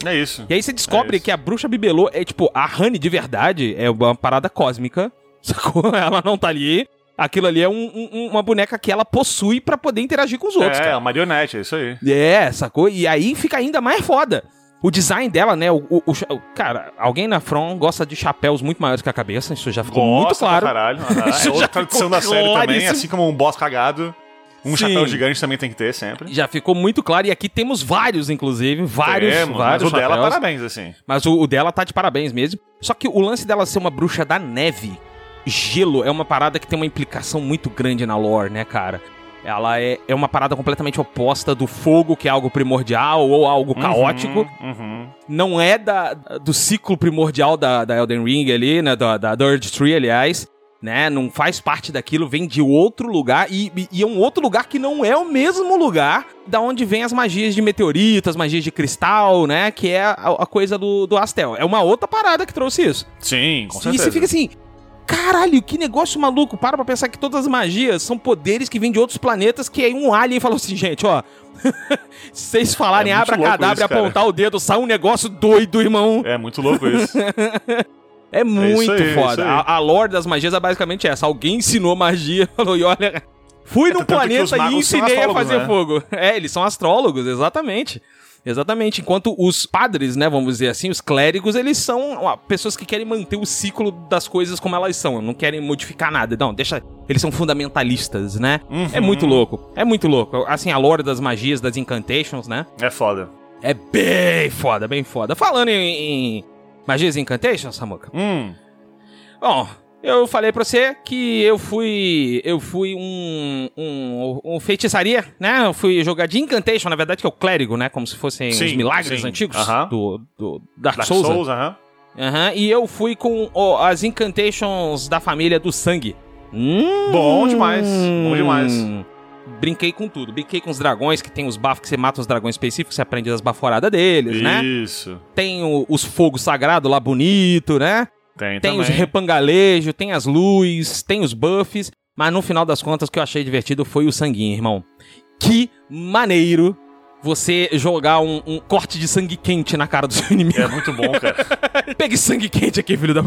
É isso. E aí você descobre É que a bruxa bibelô é, tipo, a Honey de verdade é uma parada cósmica, (laughs) sacou? Ela não tá ali. Aquilo ali é um- um- uma boneca que ela possui pra poder interagir com os outros, é, cara. a marionete, é isso aí. É, sacou? E aí fica ainda mais foda. O design dela, né? O, o- o cara, alguém na From gosta de chapéus muito maiores que a cabeça, isso já ficou muito Gosta claro. pra caralho. (laughs) Isso É outra já tradição ficou da série também, assim como um boss cagado. Um Sim. chapéu gigante também tem que ter sempre. Já ficou muito claro. E aqui temos vários, inclusive. Vários, Temos, mas vários o dela, chapéus. parabéns, assim. Mas o, o dela tá de parabéns mesmo. Só que o lance dela ser uma bruxa da neve gelo é uma parada que tem uma implicação muito grande na lore, né, cara? Ela é, é uma parada completamente oposta do fogo, que é algo primordial ou algo caótico. Uhum. Não é da, do ciclo primordial da, da Elden Ring ali, né? Da, da Dirge Tree, aliás. Né? Não faz parte daquilo, vem de outro lugar. E, e- e é um outro lugar que não é o mesmo lugar da onde vem as magias de meteorito, as magias de cristal, né? Que é a, a coisa do, do Astel. É uma outra parada que trouxe isso. Sim, com E certeza. você fica assim, caralho, que negócio maluco. Para pra pensar que todas as magias são poderes que vêm de outros planetas, que aí um alien falou assim, gente, ó. (laughs) Se vocês falarem É muito louco abracadabra e isso, apontar o dedo, sai um negócio doido, irmão. É muito louco isso. (laughs) É muito isso aí, é foda. aí. A, a lore das magias é basicamente essa. Alguém ensinou magia, (laughs) falou, e olha... Fui que os planeta e ensinei a fazer né? fogo. É, eles são astrólogos, exatamente. Exatamente. Enquanto os padres, né, vamos dizer assim, os clérigos, eles são ó, pessoas que querem manter o ciclo das coisas como elas são, não querem modificar nada. Não, deixa. Eles são fundamentalistas, né? Uhum. É muito louco. É muito louco. Assim, a lore das magias, das incantations, né? É foda. É bem foda, bem foda. Falando em, em magias incantations, Samuka. Hum. Bom, eu falei pra você que eu fui. Eu fui um. um, um feitiçaria, né? Eu fui jogar de incantation, na verdade, que é o clérigo, né? Como se fossem os Sim, milagres sim. antigos Aham. do, do Dark, Dark Souls. Souls, aham. Aham, e eu fui com ó, as incantations da família do sangue. Hum, Bom demais, bom demais. Brinquei com tudo. Brinquei com os dragões, que tem os buffs que você mata os dragões específicos, você aprende as baforadas deles, né? Isso. Tem o- os fogos sagrados lá bonito, né? Tem, Tem também. os repangalejos, tem as luzes, tem os buffs, mas no final das contas o que eu achei divertido foi o sanguinho, irmão. Que maneiro você jogar um, um corte de sangue quente na cara do seu (laughs) inimigo. É muito bom, cara. (laughs) Pegue sangue quente aqui, filho da...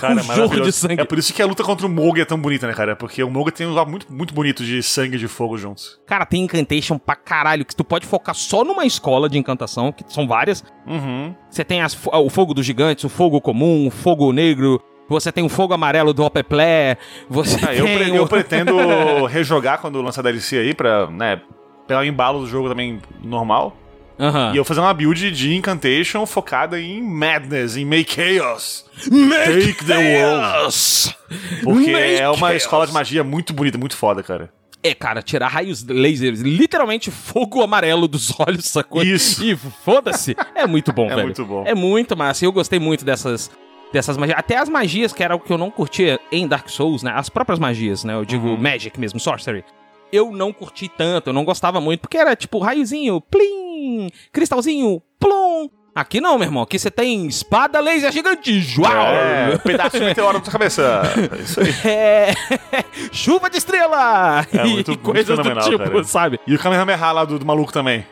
Cara, (laughs) um é jorro de sangue. É por isso que a luta contra o Moga é tão bonita, né, cara? Porque o Moga tem um lado muito, muito bonito de sangue e de fogo juntos. Cara, tem incantation pra caralho, que tu pode focar só numa escola de encantação, que são várias. Uhum. Você tem as o fogo dos gigantes, o fogo comum, o fogo negro, você tem o fogo amarelo do Opeplé, você Ah, eu, tem pre- o... eu pretendo (laughs) rejogar quando lançar DLC aí pra, né, pegar o embalo do jogo também normal. Aham. E eu fazer uma build de Incantation focada em Madness, em Make Chaos. Make Take the world. Porque Make é uma chaos! escola de magia muito bonita, muito foda, cara. É, cara, tirar raios lasers, literalmente fogo amarelo dos olhos, sacou? Isso. E foda-se. É muito bom, (laughs) É velho. muito bom. É muito massa. Eu gostei muito dessas dessas magias. Até as magias, que era o que eu não curtia em Dark Souls, né? As próprias magias, né? Eu digo Uhum. Magic mesmo, Sorcery. Eu não curti tanto, eu não gostava muito, porque era tipo raiozinho, plim, cristalzinho, plum. Aqui não, meu irmão. Aqui você tem espada laser gigante. Uau! É, pedaço de meteoro na tua cabeça. (laughs) É Isso aí. É, (laughs) chuva de estrela! É e muito- muito coisas do fenomenal, tipo, cara. sabe? E o Kamehameha lá do, do maluco também.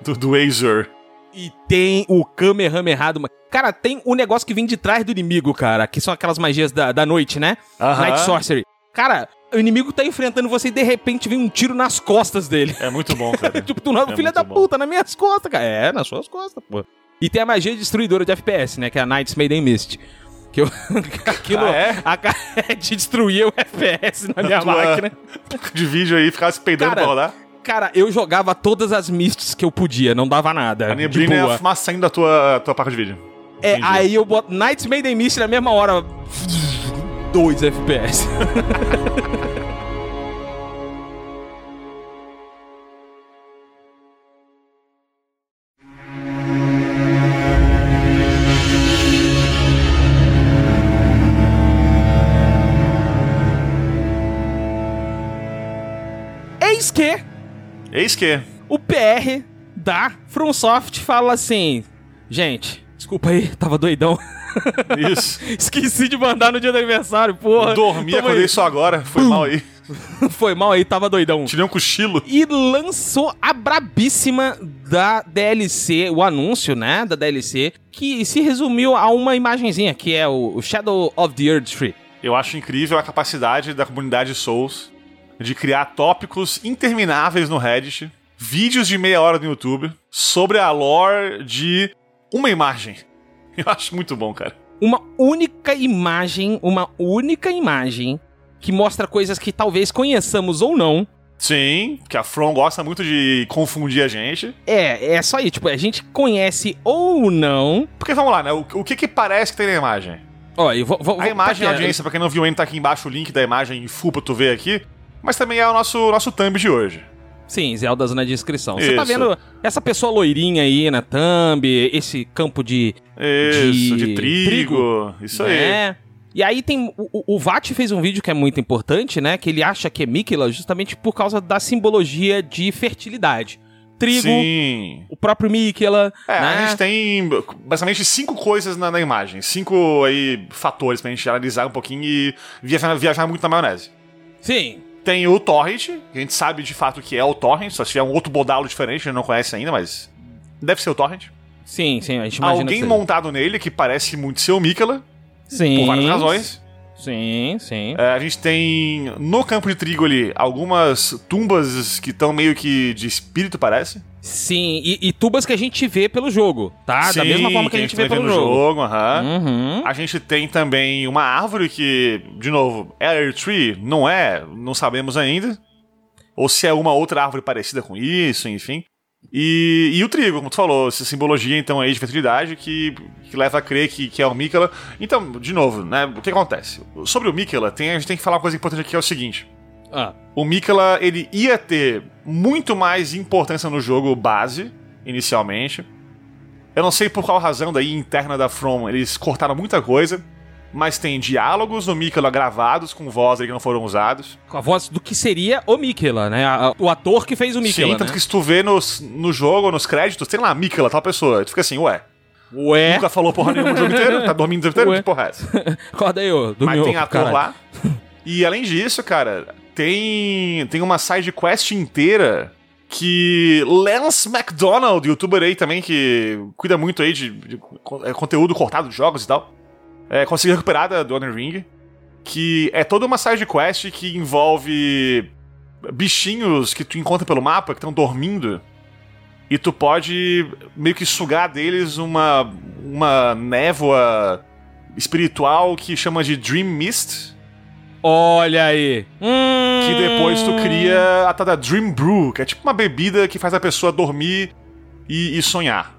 Do, do Azure. E tem o Kamehameha do... Cara, tem o negócio que vem de trás do inimigo, cara. Que são aquelas magias da, da noite, né? Aham. Night Sorcery. Cara, o inimigo tá enfrentando você e de repente vem um tiro nas costas dele. É muito bom, (laughs) cara. tipo, tu não, É filha muito da bom. puta, nas minhas costas, cara. É, nas suas costas, pô. E tem a magia destruidora de FPS, né? Que é a Night's Maiden Mist. Que eu, (laughs) aquilo Ah, é? a, de (laughs) destruir o FPS na minha máquina. De vídeo aí, ficava se peidando pra rodar. Cara, eu jogava todas as mists que eu podia, não dava nada. A neblina é a fumaça saindo da tua, tua placa de vídeo. É, Entendi. aí eu boto Night's Maiden Mist na mesma hora. 2 FPS. (laughs) Eis que Eis que. o PR da FromSoft fala assim: Gente, desculpa aí, tava doidão. (laughs) Isso. (laughs) Esqueci de mandar no dia do aniversário, porra. Dormi, Tamo acordei aí. só agora. Foi mal aí. (laughs) Foi mal aí, tava doidão. Tirei um cochilo. E lançou a brabíssima da DLC, o anúncio, né, da DLC, que se resumiu a uma imagenzinha, que é o Shadow of the Earth Tree. Eu acho incrível a capacidade da comunidade Souls de criar tópicos intermináveis no Reddit, vídeos de meia hora no YouTube sobre a lore de uma imagem. (laughs) Eu acho muito bom, cara. Uma única imagem, uma única imagem que mostra coisas que talvez conheçamos ou não. Sim, que a From gosta muito de confundir a gente. É, é só aí, tipo, a gente conhece ou não. Porque vamos lá, né? O, o que que parece que tem na imagem? Ó, eu vou, vou, A imagem, tá a audiência, pra quem não viu ainda, tá aqui embaixo o link da imagem em full pra tu ver aqui. Mas também é o nosso, nosso thumb de hoje. Sim, Zeldas na descrição. Você tá Isso. vendo essa pessoa loirinha aí na thumb, esse campo de. Isso, de, De trigo. Isso aí. né? E aí tem. O, o- Vat fez um vídeo que é muito importante, né? Que ele acha que é Mikela justamente por causa da simbologia de fertilidade. Trigo, Sim. o próprio Mikela. É, né? a gente tem basicamente cinco coisas na, na imagem. Cinco aí fatores pra gente analisar um pouquinho e viajar, viajar muito na maionese. Sim. Tem o Torrent, que a gente sabe de fato que é o Torrent, só se tiver um outro bodalo diferente, a gente não conhece ainda, mas deve ser o Torrent. Sim, sim, a gente imagina Alguém montado nele que parece muito ser o Mikela, Sim. por várias razões. Sim, sim. É, a gente tem no campo de trigo ali algumas tumbas que estão meio que de espírito, parece. Sim, e, e tubas que a gente vê pelo jogo, tá? da Sim, mesma forma que a gente vê também pelo no jogo. aham. Uhum. A gente tem também uma árvore que, de novo, é Air Tree? Não é, não sabemos ainda. Ou se é uma outra árvore parecida com isso, enfim. E, e o trigo, como tu falou, essa simbologia então aí de fertilidade que, que leva a crer que, que é o Mikela. Então, de novo, né, o que acontece? Sobre o Mikela, tem, a gente tem que falar uma coisa importante aqui, que é o seguinte. Ah, O Mikela, ele ia ter muito mais importância no jogo base, inicialmente. Eu não sei por qual razão daí interna da From eles cortaram muita coisa, mas tem diálogos no Mikela gravados com voz aí que não foram usados. com a voz do que seria o Mikela, né? O ator que fez o Mikela, Sim, né? tanto que se tu vê nos, no jogo, nos créditos, tem lá Mikela, tal pessoa. Tu fica assim, ué, Ué, nunca falou porra nenhuma o jogo inteiro? Tá dormindo o tempo inteiro? Ué. Que porra é essa? (laughs) acorda aí, ô. Mas tem ator caralho. lá. E além disso, cara, tem, tem uma side quest inteira que Lance McDonald, youtuber aí também, que cuida muito aí de, de con- é, conteúdo cortado de jogos e tal, é, conseguiu recuperar da do Elden Ring. Que é toda uma side quest que envolve bichinhos que tu encontra pelo mapa, que estão dormindo. E tu pode meio que sugar deles uma, uma névoa espiritual que chama de Dream Mist, Olha aí. Hum... que depois tu cria a tal da Dream Brew, que é tipo uma bebida que faz a pessoa dormir e, e sonhar.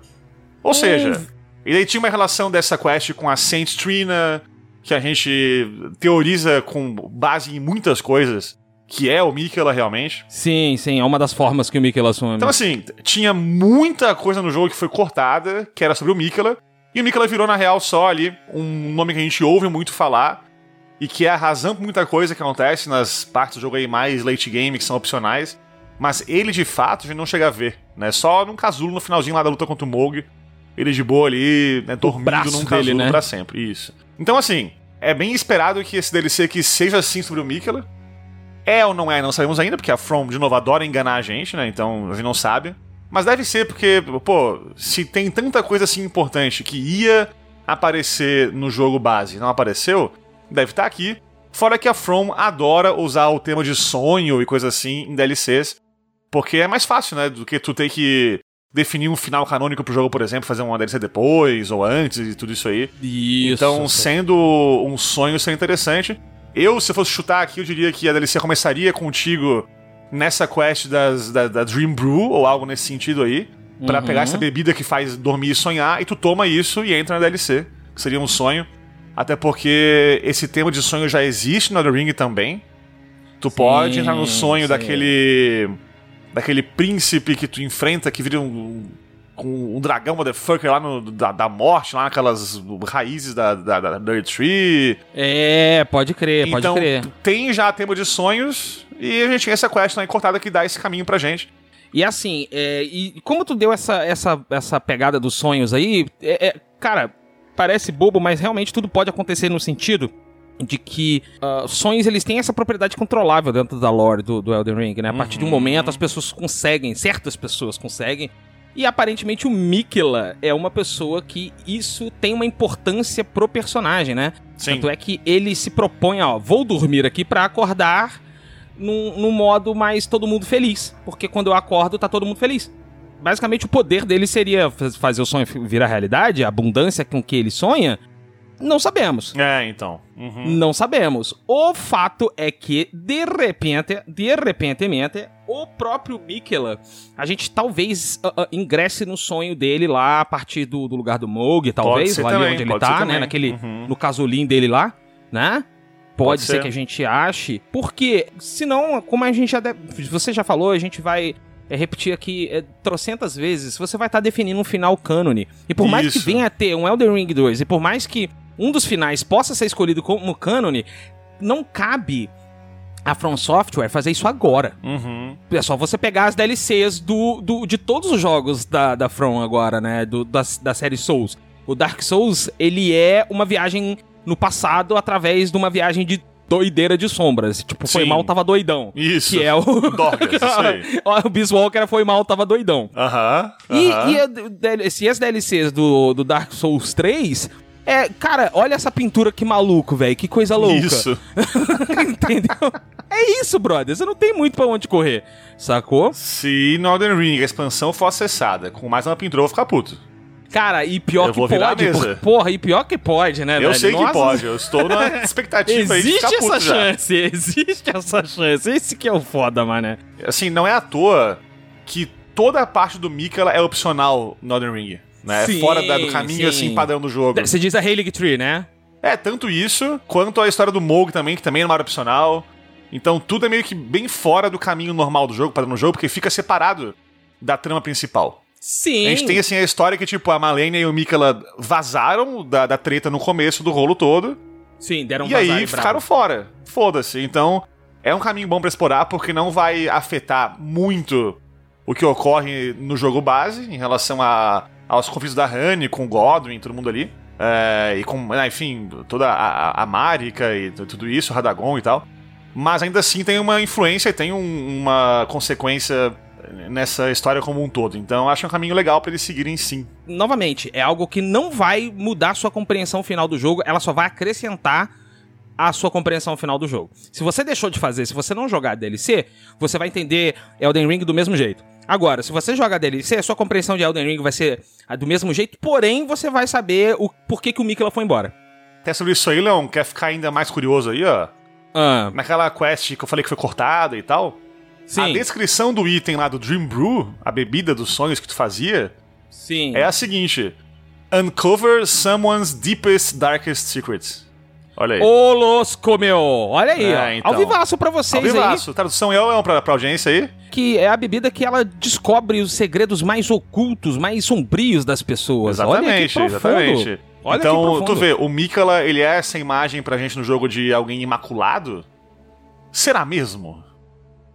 Ou seja, e aí tinha uma relação dessa quest com a Saint Trina, que a gente teoriza com base em muitas coisas, que é o Mikela realmente. Sim, sim, é uma das formas que o Mikela assume. Então, assim, tinha muita coisa no jogo que foi cortada, que era sobre o Mikela, e o Mikela virou, na real, só ali um nome que a gente ouve muito falar, e que é a razão por muita coisa que acontece nas partes do jogo aí mais late game, que são opcionais, mas ele, de fato, a gente não chega a ver, né? Só num casulo no finalzinho lá da luta contra o Moog, ele de boa ali, né, dormindo num dele, casulo né? pra sempre, isso. Então, assim, é bem esperado que esse DLC aqui seja assim sobre o Mikela, é ou não é, não sabemos ainda, porque a From, de novo, adora enganar a gente, né? Então a gente não sabe. Mas deve ser, porque, pô, se tem tanta coisa assim importante que ia aparecer no jogo base e não apareceu, deve estar aqui. Fora que a From adora usar o tema de sonho e coisa assim em DLCs, porque é mais fácil, né? Do que tu ter que definir um final canônico pro jogo, por exemplo, fazer uma DLC depois ou antes e tudo isso aí. Isso. Então, sendo um sonho, seria interessante. Eu, se eu fosse chutar aqui, eu diria que a DLC começaria contigo nessa quest das, da, da Dream Brew, ou algo nesse sentido aí, pra Uhum. pegar essa bebida que faz dormir e sonhar, e tu toma isso e entra na DLC, que seria um sonho. Até porque esse tema de sonho já existe no Elden Ring também. Tu pode entrar no sonho sim. daquele. daquele príncipe que tu enfrenta, que vira um. com um dragão motherfucker lá no, da, da morte, lá naquelas raízes da, da, da Dirt Tree. É, pode crer, pode então, crer. tem já tema de sonhos e a gente tem essa quest aí cortada que dá esse caminho pra gente. E assim, é, e como tu deu essa, essa, essa pegada dos sonhos aí, é, é, cara, parece bobo, mas realmente tudo pode acontecer no sentido de que ah, sonhos eles têm essa propriedade controlável dentro da lore do, do Elden Ring, né? A partir de um Uhum. momento as pessoas conseguem, certas pessoas conseguem. E aparentemente o Mikela é uma pessoa que isso tem uma importância pro personagem, né? Sim. Tanto é que ele se propõe, ó, vou dormir aqui pra acordar num, num modo mais todo mundo feliz. Porque quando eu acordo, tá todo mundo feliz. Basicamente, o poder dele seria faz- fazer o sonho virar realidade, a abundância com que ele sonha. Não sabemos. É, então. Uhum. Não sabemos. O fato é que, de repente, de repentemente, o próprio Mikela, a gente talvez uh, uh, ingresse no sonho dele lá a partir do, do lugar do Moog, talvez, lá também, onde ele tá, né? Naquele, uhum. no casulim dele lá, né? Pode, pode ser. ser. que a gente ache. Porque, senão, como a gente já. Deve, você já falou, a gente vai é, repetir aqui é, trocentas vezes. Você vai estar tá definindo um final cânone. E por mais que venha a ter um Elden Ring 2, e por mais que um dos finais possa ser escolhido como cânone, não cabe a From Software fazer isso agora. Uhum. É só você pegar as DLCs do, do, de todos os jogos da, da From agora, né? Do, da, da série Souls. O Dark Souls, ele é uma viagem no passado através de uma viagem de doideira de sombras. Tipo, foi Sim. mal, tava doidão. Isso. Que é o. (laughs) Dorgas, isso aí. (laughs) o Beast Walker foi mal, tava doidão. Aham. Uh -huh, uh -huh. E, e as DLCs do, do Dark Souls 3 é, cara, olha essa pintura que maluco, velho. Que coisa louca. Isso. (laughs) Entendeu? É isso, brother. Você não tem muito pra onde correr. Sacou? Se Northern Ring, a expansão, for acessada com mais uma pintura, eu vou ficar puto. Cara, e pior eu que pode. Por, porra, e pior que pode, né, Eu velho? sei Nossa. que pode. Eu estou na (laughs) expectativa aí de puto essa já. chance, (laughs) existe essa chance. Esse que é o foda, mané. Assim, não é à toa que toda a parte do Mikala é opcional no Northern Ring né? Sim, Fora da, do caminho, sim. assim, padrão do jogo. Você diz a Halig Tree, né? É, tanto isso, quanto a história do Moog também, que também é uma área opcional. Então tudo é meio que bem fora do caminho normal do jogo, padrão do jogo, porque fica separado da trama principal. Sim. A gente tem, assim, a história que, tipo, a Malenia e o Mikala vazaram da, da treta no começo do rolo todo. Sim, deram um E aí ficaram fora. Foda-se. Então, é um caminho bom para explorar, porque não vai afetar muito o que ocorre no jogo base, em relação a aos conflitos da Honey com o Godwin, todo mundo ali. É, e com, né, enfim, toda a, a Marika e tudo isso, Radagon e tal. Mas ainda assim tem uma influência e tem um, uma consequência nessa história como um todo. Então acho um caminho legal para eles seguirem sim. Novamente, é algo que não vai mudar a sua compreensão final do jogo, ela só vai acrescentar a sua compreensão final do jogo. Se você deixou de fazer, se você não jogar DLC, você vai entender Elden Ring do mesmo jeito. Agora, se você jogar DLC, a sua compreensão de Elden Ring vai ser do mesmo jeito, porém você vai saber o porquê que o Mikela foi embora. Até sobre isso aí, Leon, quer ficar ainda mais curioso aí, ó? Ah. Naquela quest que eu falei que foi cortada e tal. Sim. A descrição do item lá do Dream Brew, a bebida dos sonhos que tu fazia, Sim. é a seguinte: Uncover someone's deepest, darkest secrets. Olha aí. Ô, Losco, meu! Olha aí, é, ó. Então. Ao vivaço pra vocês Ao vivaço. aí. Tradução é pra, pra audiência aí? Que é a bebida que ela descobre os segredos mais ocultos, mais sombrios das pessoas. Exatamente, Olha exatamente. Olha então, tu vê, o Mikala, ele é essa imagem pra gente no jogo de alguém imaculado? Será mesmo?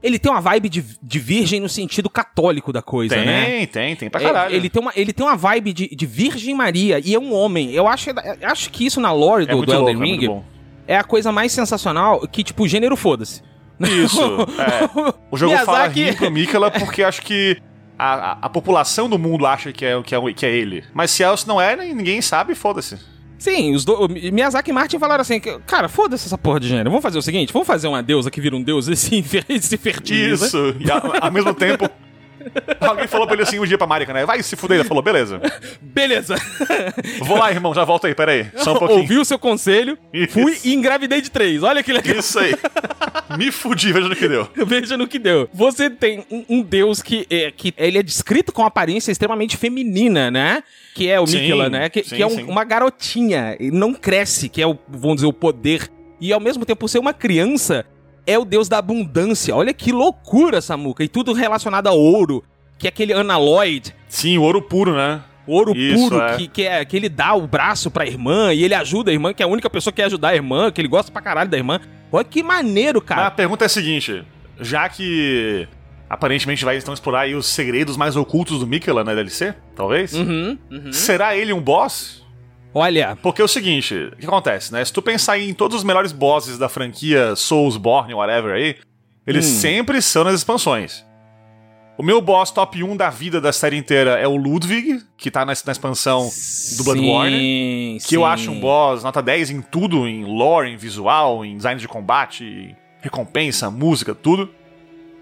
Ele tem uma vibe de, de virgem no sentido católico da coisa, tem, né? Tem, tem, tem pra caralho. É, ele, tem uma, ele tem uma vibe de, de Virgem Maria e é um homem. Eu acho, acho que isso na lore do, é do Elden Ring é, é, a coisa mais sensacional que, tipo, gênero foda-se. Isso, é. (laughs) O jogo Miyazaki... fala rim pro Mikala porque acho que a, a, a, população do mundo acha que é, que, é, que é ele. Mas se Elcio não é, ninguém sabe, foda-se. Sim, os do... Miyazaki e Martin falaram assim: cara, foda-se essa porra de gênero. Vamos fazer o seguinte: vamos fazer uma deusa que vira um deus e se, (laughs) se fertiliza. Isso, e ao mesmo tempo (laughs) Alguém falou pra ele assim um dia pra Marika, né? Vai se fuder. Ele falou, beleza. (laughs) Beleza. Vou lá, irmão, já volto aí, peraí. Só um (laughs) pouquinho. Ouvi o seu conselho, Isso. fui e engravidei de três. Olha que legal. Isso aí. Me fudi, veja no que deu. Veja no que deu. Você tem um, um deus que é, que ele é descrito com aparência extremamente feminina, né? Que é o Mikela, né? Que, sim, que é um, uma garotinha, não cresce, que é o, vamos dizer, o poder. E ao mesmo tempo ser uma criança, é o deus da abundância. Olha que loucura, Samuca. E tudo relacionado a ouro, que é aquele analoid. Sim, o ouro puro, né? Ouro Isso, puro, é. que, que, é, que ele dá o braço pra irmã e ele ajuda a irmã, que é a única pessoa que quer ajudar a irmã, que ele gosta pra caralho da irmã. Olha que maneiro, cara. Mas a pergunta é a seguinte: já que aparentemente vai então explorar aí os segredos mais ocultos do Mikela na DLC, talvez? Uhum, uhum. Será ele um boss? Olha. Porque é o seguinte, o que acontece, né? Se tu pensar em todos os melhores bosses da franquia Soulsborne, whatever aí, eles hum. sempre são nas expansões. O meu boss top 1 da vida da série inteira é o Ludwig, que tá na, na expansão do Bloodborne. Que sim. eu acho um boss nota 10 em tudo, em lore, em visual, em design de combate, recompensa, música, tudo.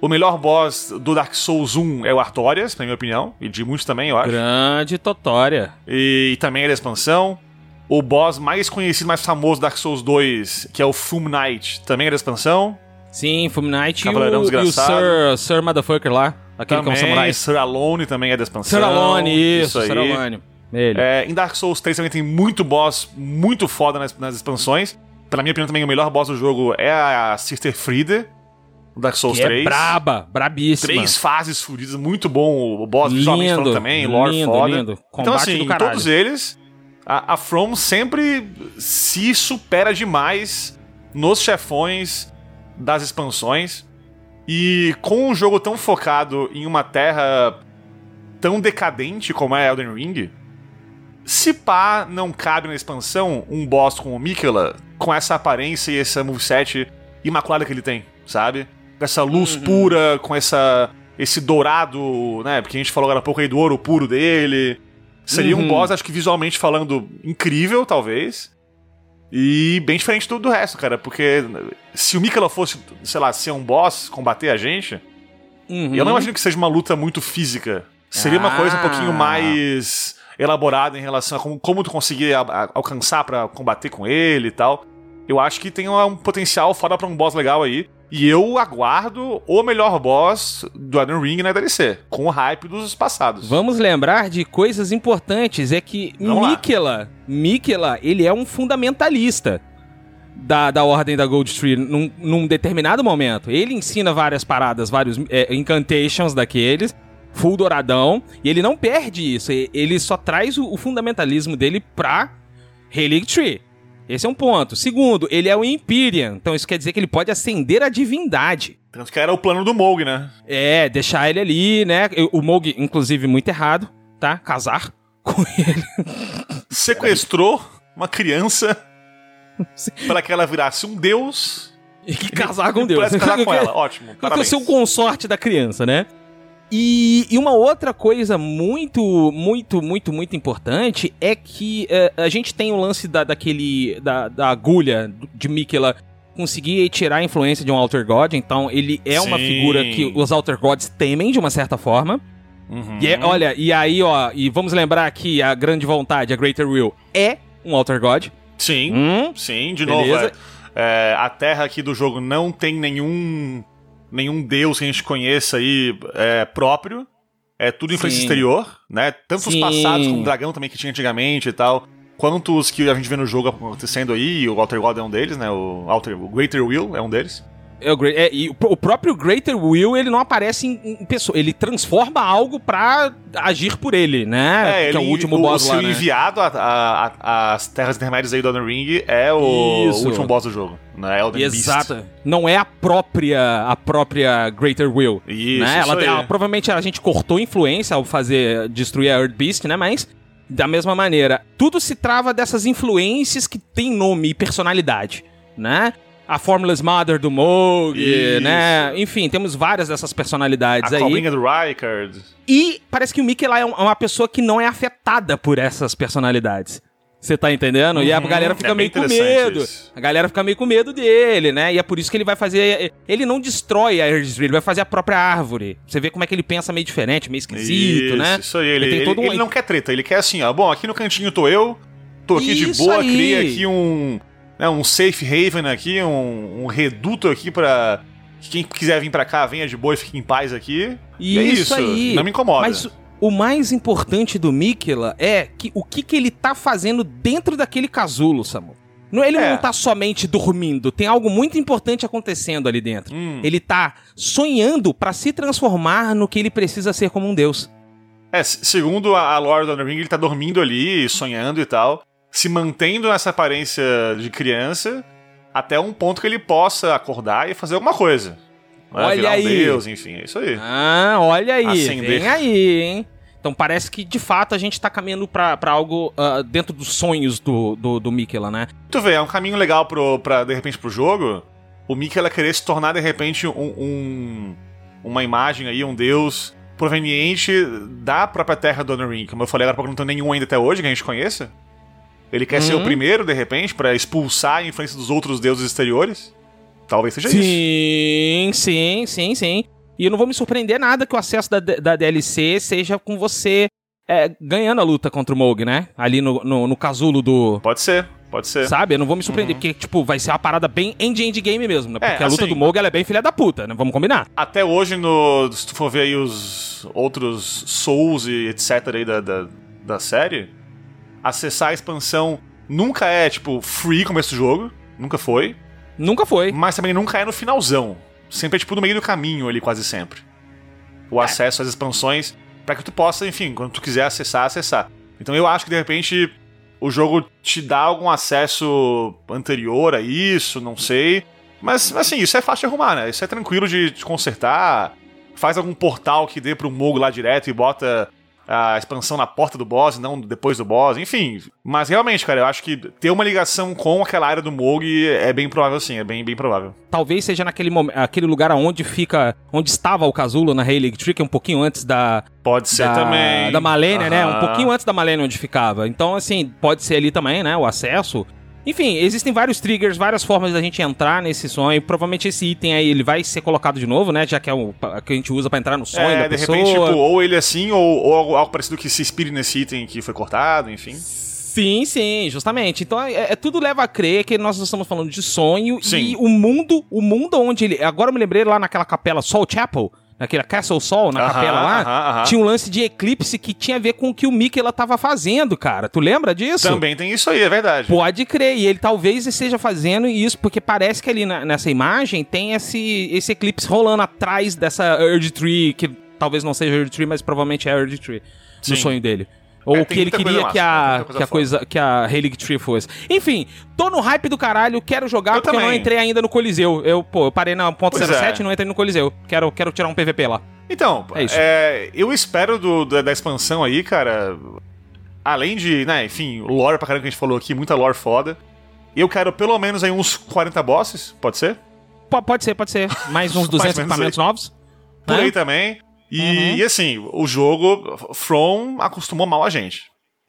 O melhor boss do Dark Souls 1 é o Artorias, na minha opinião, e de muitos também, eu acho. Grande Totória. E, e também é da expansão. O boss mais conhecido, mais famoso do Dark Souls 2, que é o Fum Knight, também é da expansão. Sim, Fulminite e o, e o. Sir, Sir Motherfucker lá. Aquele que é um Também, samurai. Sir Alone também é da expansão. Sir Alone, isso, aí. Sir Alone. Ele. É, em Dark Souls 3 também tem muito boss muito foda nas, nas expansões. Pela minha opinião, também o melhor boss do jogo é a Sister Frieda, do Dark Souls que é 3. braba, brabíssima. Três fases furidas, muito bom o boss, visualmente Lindo, falando também, lore lindo, foda. lindo. Então, assim, em todos eles, a, a From sempre se supera demais nos chefões das expansões. E com um jogo tão focado em uma terra tão decadente como é Elden Ring, se pá não cabe na expansão um boss com o Mikela com essa aparência e essa moveset imaculada que ele tem, sabe? Com essa luz Uhum. pura, com essa esse dourado, né? Porque a gente falou agora há pouco aí do ouro puro dele. Seria um Uhum. boss, acho que visualmente falando, incrível, talvez. E bem diferente do, do resto, cara. Porque se o Mikela fosse, sei lá, ser um boss, combater a gente, Uhum. eu não imagino que seja uma luta muito física. Seria uma coisa um pouquinho Ah. mais elaborada em relação a como, como tu conseguir a- a- alcançar pra combater com ele e tal. Eu acho que tem um potencial foda pra um boss legal aí. E eu aguardo o melhor boss do Elden Ring na DLC, com o hype dos passados. Vamos lembrar de coisas importantes. É que Vamos. Mikela, Mikela, ele é um fundamentalista da, da Ordem da Gold Tree num, num determinado momento. Ele ensina várias paradas, vários é, incantations daqueles, full douradão, e ele não perde isso. Ele só traz o, o fundamentalismo dele pra Relic Tree. Esse é um ponto. Segundo, ele é o Imperium, então isso quer dizer que ele pode ascender a divindade. Tanto que era o plano do Moog, né? É, deixar ele ali, né? O Moog, inclusive, muito errado, tá? Casar (laughs) com ele. Sequestrou uma criança para que ela virasse um deus E que casar com Deus. Casar com ela. (laughs) Ótimo, parabéns. ser o consorte da criança, né? E, e uma outra coisa muito, muito, muito, muito importante é que eh, a gente tem o lance da, daquele. Da, da agulha de Mikela conseguir tirar a influência de um Alter God, então ele é uma Sim. figura que os Alter Gods temem de uma certa forma. Uhum. E é- olha, e aí, ó, e vamos lembrar que a grande vontade, a Greater Will, é um Alter God. Sim, Hum? sim, de Beleza. novo. é, é, a terra aqui do jogo não tem nenhum nenhum deus que a gente conheça aí é, próprio. É tudo influência exterior, né? Tanto os Sim. passados como o dragão também que tinha antigamente e tal. Quanto os que a gente vê no jogo acontecendo aí, o Alter God é um deles, né? O, Alter, o Greater Will é um deles. É o, é, e o, o próprio Greater Will, ele não aparece em, em pessoa, ele transforma algo pra agir por ele, né? que é o último boss o lá, né? enviado às terras intermédias aí do Elden Ring é o, Isso. o último boss do jogo, né? Elden Exato. Não é a própria a própria Greater Will. Beast. Isso, né? ela, ela- provavelmente a gente cortou influência ao fazer destruir a Earth Beast, né? Mas da mesma maneira, tudo se trava dessas influências que tem nome e personalidade, né? A Formless Mother do Moog, Isso. né? Enfim, temos várias dessas personalidades A aí. cobrinha do Rykard. E parece que o Mickey lá é é uma pessoa que não é afetada por essas personalidades. Você tá entendendo? e a Uhum, galera fica é meio com medo. isso. A galera fica meio com medo dele, né? E é por isso que ele vai fazer. Ele não destrói a Earth Tree, ele vai fazer a própria árvore. Você vê como é que ele pensa meio diferente, meio esquisito, isso, né? Isso aí, ele, tem ele, todo um- ele não quer treta, ele quer assim, ó. Bom, aqui no cantinho tô eu, tô aqui de Isso boa, aí. criei aqui um, né, um safe haven aqui, um, um reduto aqui pra. que Quem quiser vir pra cá, venha de boa e fique em paz aqui. E é Isso isso, aí. não me incomoda. Mas o mais importante do Mikela é que o que, que ele tá fazendo dentro daquele casulo, Samu. Não, ele É. não tá somente dormindo, tem algo muito importante acontecendo ali dentro. Hum. Ele tá sonhando pra se transformar no que ele precisa ser como um deus. É, segundo a, a lore do Elden Ring, ele tá dormindo ali, sonhando e tal, se mantendo nessa aparência de criança, até um ponto que ele possa acordar e fazer alguma coisa. né, Olha Virar um aí. deus, enfim, é isso aí. Ah, olha aí, Acender. vem aí, hein? Então parece que de fato a gente tá caminhando pra algo ah, dentro dos sonhos do, do, do Mikela, né? Tu vê, é um caminho legal pro, pra, de repente, pro jogo, o Mickey ela querer se tornar, de repente, um, um- uma imagem aí, um deus proveniente da própria terra do Elden Ring. Como eu falei agora, não tem nenhum ainda até hoje que a gente conheça. Ele quer ser Uhum. o primeiro, de repente, pra expulsar a influência dos outros deuses exteriores. Talvez seja isso. Sim, sim, sim, sim. E eu não vou me surpreender nada que o acesso da, da DLC seja com você é, ganhando a luta contra o Moog, né? Ali no, no, no casulo do, Pode ser, Pode ser. Sabe? Eu não vou me surpreender, porque, tipo, vai ser uma parada bem end-end game mesmo, né? É, Porque a luta assim- do Moog, ela é bem filha da puta, né? Vamos combinar. Até hoje, no, se tu for ver aí os outros Souls e etc. aí da, da, da série, acessar a expansão nunca é, tipo, free começo do jogo. Nunca foi. Nunca foi. Mas também nunca é no finalzão. Sempre é, tipo, no meio do caminho ali, quase sempre. O acesso às expansões, pra que tu possa, enfim, quando tu quiser acessar, acessar. Então eu acho que, de repente, o jogo te dá algum acesso anterior a isso, não sei. Mas, assim, isso é fácil de arrumar, né? Isso é tranquilo de, de consertar. Faz algum portal que dê pro Mogo lá direto e bota a expansão na porta do boss, não depois do boss, enfim. Mas realmente, cara, eu acho que ter uma ligação com aquela área do Moog é bem provável sim, é bem, bem provável. Talvez seja naquele momento, aquele lugar onde fica, onde estava o casulo na Hayley Tree, que é um pouquinho antes da Pode ser da, também. da Malenia, né? Um pouquinho antes da Malenia onde ficava. Então, assim, pode ser ali também, né? O acesso. Enfim, existem vários triggers, várias formas da gente entrar nesse sonho. Provavelmente esse item aí ele vai ser colocado de novo, né? Já que é o que a gente usa pra entrar no sonho É, da de pessoa. repente, tipo, ou ele assim, ou, ou algo, algo parecido que se inspire nesse item que foi cortado, enfim. Sim, sim, justamente. Então, é, é- tudo leva a crer que nós estamos falando de sonho Sim. e o mundo, o mundo onde ele. Agora eu me lembrei lá naquela capela Soul Chapel, naquela Castle Sol, na Aham, capela lá, aham, aham. tinha um lance de eclipse que tinha a ver com o que o Mickey ela tava fazendo, cara. Tu lembra disso? Também tem isso aí, é verdade. Pode crer, e ele talvez esteja fazendo isso, porque parece que ali na- nessa imagem tem esse, esse eclipse rolando atrás dessa Earth Tree, que talvez não seja Earth Tree, mas provavelmente é Earth Tree, Sim. no sonho dele. Ou É, que ele queria que a, coisa que a coisa que a Helix Tree fosse. Enfim, tô no hype do caralho, quero jogar Eu porque eu não também. entrei ainda no Coliseu. Eu, pô, eu parei na ponto Pois 07 é. e não entrei no Coliseu. Quero, quero tirar um PVP lá. Então, É isso. é, eu espero do- da, da expansão aí, cara. Além de, né, enfim, lore pra caramba que a gente falou aqui, muita lore foda. Eu quero pelo menos aí uns 40 bosses, pode ser? P- pode ser, pode ser. Mais (laughs) uns 200 menos equipamentos novos. Por né? aí também. E, Uhum. e assim, o jogo, From acostumou mal a gente.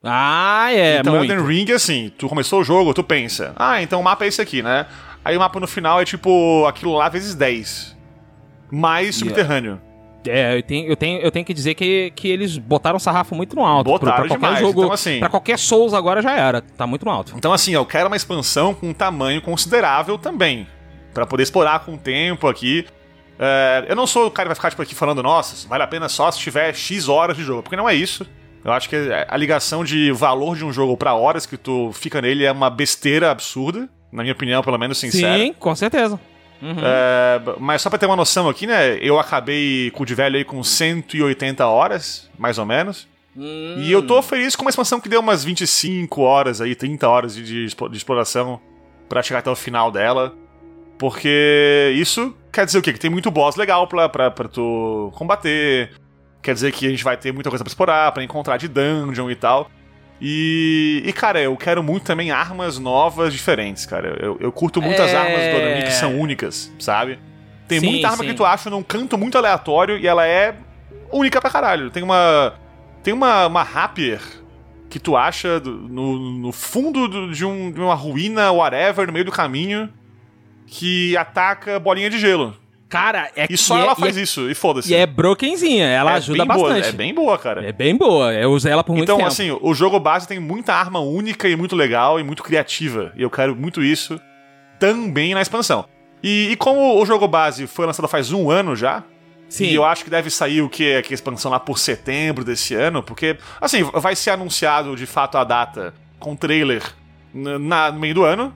Ah, é, então, muito. Elden Ring, assim, tu começou o jogo, tu pensa, ah, então o mapa é esse aqui, né? Aí o mapa no final é tipo aquilo lá vezes 10. Mais subterrâneo. É, eu tenho, eu tenho, eu tenho que dizer que, que eles botaram o sarrafo muito no alto. Botaram pra qualquer demais, jogo. então, assim- Pra qualquer Souls agora já era. Tá muito no alto. Então, assim, eu quero uma expansão com um tamanho considerável também. Pra poder explorar com o tempo aqui. É, eu não sou o cara que vai ficar tipo, aqui falando, nossa, vale a pena só se tiver X horas de jogo. Porque não é isso. Eu acho que a ligação de valor de um jogo pra horas que tu fica nele é uma besteira absurda. Na minha opinião, pelo menos sincera. Sim, com certeza. Uhum. É, mas só pra ter uma noção aqui, né? Eu acabei com o de velho aí com 180 horas, mais ou menos. Hum. E eu tô feliz com uma expansão que deu umas 25 horas aí, 30 horas de, de exploração pra chegar até o final dela. Porque isso quer dizer o quê? Que tem muito boss legal pra, pra, pra tu combater. Quer dizer que a gente vai ter muita coisa pra explorar, pra encontrar de dungeon e tal. E, e, cara, eu quero muito também armas novas diferentes, cara. Eu, eu curto muito as É. armas do Elden Ring que são únicas, sabe? Tem Sim, muita arma sim. que tu acha num canto muito aleatório e ela é única pra caralho. Tem uma. Tem uma, uma rapier que tu acha no, no fundo do- de, um- de uma ruína, whatever, no meio do caminho, que ataca bolinha de gelo. Cara, é E só é- ela e faz é, isso, e foda-se. E é brokenzinha, ela É ajuda bem boa, bastante. é bem boa, cara. É bem boa, eu usei ela por muito então, tempo. assim, o jogo base tem muita arma única e muito legal e muito criativa. E eu quero muito isso também na expansão. E, e como o jogo base foi lançado faz um ano já, Sim. e eu acho que deve sair o que? Que a expansão lá por setembro desse ano, porque, assim, vai ser anunciado de fato a data com trailer na- no meio do ano,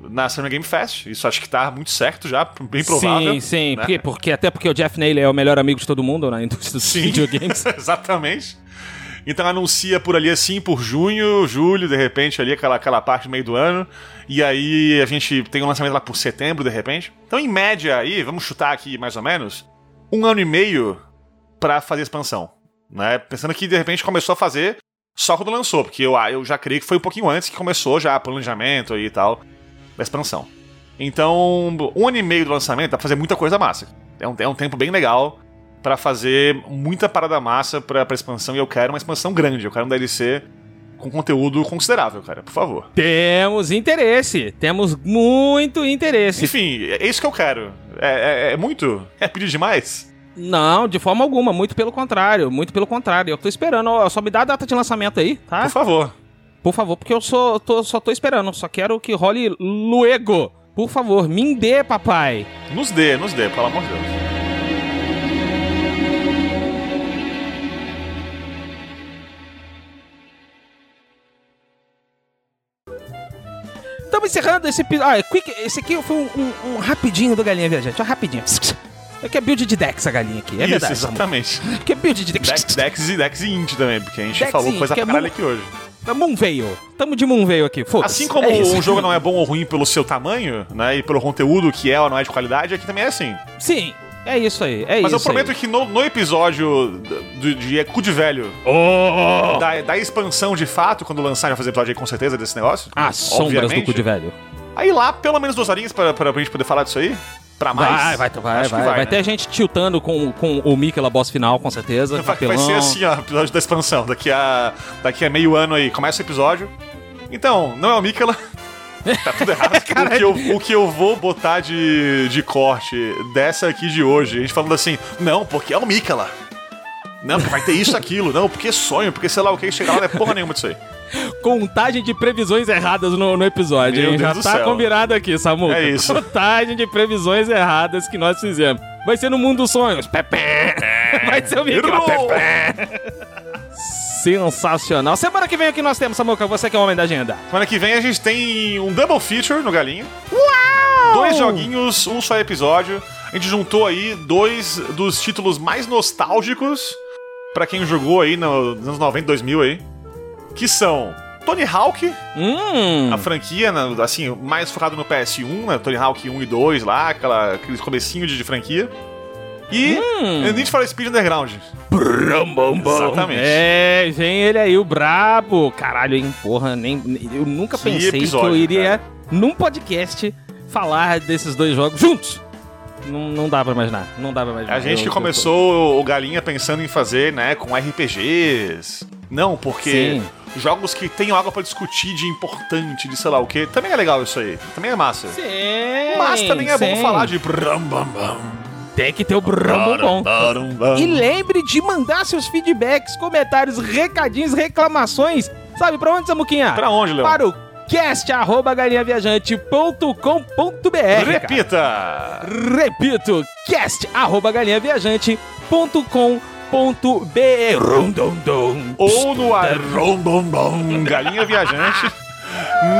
na Summer Game Fest. Isso acho que tá muito certo já, bem provável. Sim, sim. né? Porque, porque, até porque o Jeff Naylor é o melhor amigo de todo mundo na indústria dos Sim. (laughs) videogames. Exatamente. Então anuncia por ali assim, por junho, julho, de repente, ali, aquela, aquela parte do meio do ano. E aí a gente tem um lançamento lá por setembro, de repente. Então, em média aí, vamos chutar aqui mais ou menos, um ano e meio pra fazer expansão. Né? Pensando que de repente começou a fazer só quando lançou, porque eu, ah, eu já creio que foi um pouquinho antes que começou já planejamento aí e tal da expansão. Então, um ano e meio do lançamento dá pra fazer muita coisa massa. É um, é um tempo bem legal pra fazer muita parada massa pra, pra expansão e eu quero uma expansão grande. Eu quero um DLC com conteúdo considerável, cara, por favor. Temos interesse. Temos muito interesse. Enfim, é isso que eu quero. É, é- é muito? É pedir demais? Não, de forma alguma. Muito pelo contrário. Muito pelo contrário. Eu tô esperando. ó, Só me dá a data de lançamento aí, tá? Por favor. Por favor, porque eu só tô, só tô esperando. Só quero que role luego. Por favor, me dê, papai. Nos dê, nos dê, pelo amor de Deus. Estamos encerrando esse episódio. Ah, quick, esse aqui foi um, um- um rapidinho do Galinha Viajante. Ó, rapidinho. É que é build de Dex a galinha aqui. É Isso, verdade. Exatamente. Que é build de Dex. Dex, Dex e Dex e Int também, porque a gente Dex falou coisa que pra é caralho aqui hoje. Moonveil. Tamo de Moonveil aqui. Foda-se. Assim como É um jogo não é bom ou ruim pelo seu tamanho, né, e pelo conteúdo que é ou não é de qualidade, aqui também é assim. Sim, é isso aí. É Mas eu isso prometo aí. que no, no episódio do, de Cu de Velho, Oh! da, da expansão de fato, quando lançar, já fazer episódio aí com certeza desse negócio. As sombras do cu de velho. Aí lá, pelo menos duas horinhas pra, pra, pra gente poder falar disso aí. Pra mais. Vai, vai, vai, Acho que vai. Vai, né? ter gente tiltando com, com o Mikela boss final, com certeza. Vai, vai ser assim, ó, episódio da expansão. Daqui a, daqui a meio ano aí, começa o episódio. Então, não é o Mikela. Tá tudo errado. (laughs) o, que eu, o que eu vou botar de, de corte dessa aqui de hoje, a gente falando assim, não, porque é o Mikela. Não, porque vai ter isso, aquilo. Não, porque é sonho, porque sei lá o que, chegar lá não é porra nenhuma disso aí. Contagem de previsões erradas no, no episódio, Meu hein? Já Deus do tá céu. combinado aqui, Samu. É isso. Contagem de previsões erradas que nós fizemos. Vai ser no mundo dos sonhos. Pepe. Vai ser o. Pepe. Sensacional. Semana que vem aqui nós temos, Samuca, você que é o homem da agenda. Semana que vem a gente tem um double feature no Galinha. Uau! Dois joguinhos, um só episódio. A gente juntou aí dois dos títulos mais nostálgicos pra quem jogou aí no- nos anos 90, 2000 aí. Que são Tony Hawk, Hum. a franquia, né, assim, mais focado no PS1, né, Tony Hawk 1 e 2 lá, aquela, aquele comecinho de, de franquia. E Hum. Need for Speed Underground. Exatamente. É, vem ele aí, o brabo. Caralho, hein? Porra, nem, eu nunca Que pensei que episódio, eu iria, num podcast, falar desses dois jogos juntos. Não, não dá pra imaginar. Não dá pra imaginar. A gente que eu- começou o Galinha pensando em fazer, né, com RPGs. Não, porque Sim. jogos que tem algo pra discutir de importante, de sei lá o quê. Também é legal isso aí. Também é massa. Sim, Mas também é bom sim. falar de bram, bam, bam. Tem que ter o bom. E lembre de mandar seus feedbacks, comentários, recadinhos, reclamações. Sabe pra onde, Samuquinha? Pra onde, Léo? Para o cast arroba galinhaviajante.com.br. cara. Repita! Repito, cast arroba galinhaviajante.com.br. Rum, dum, dum. Ou no bom, Galinha Viajante.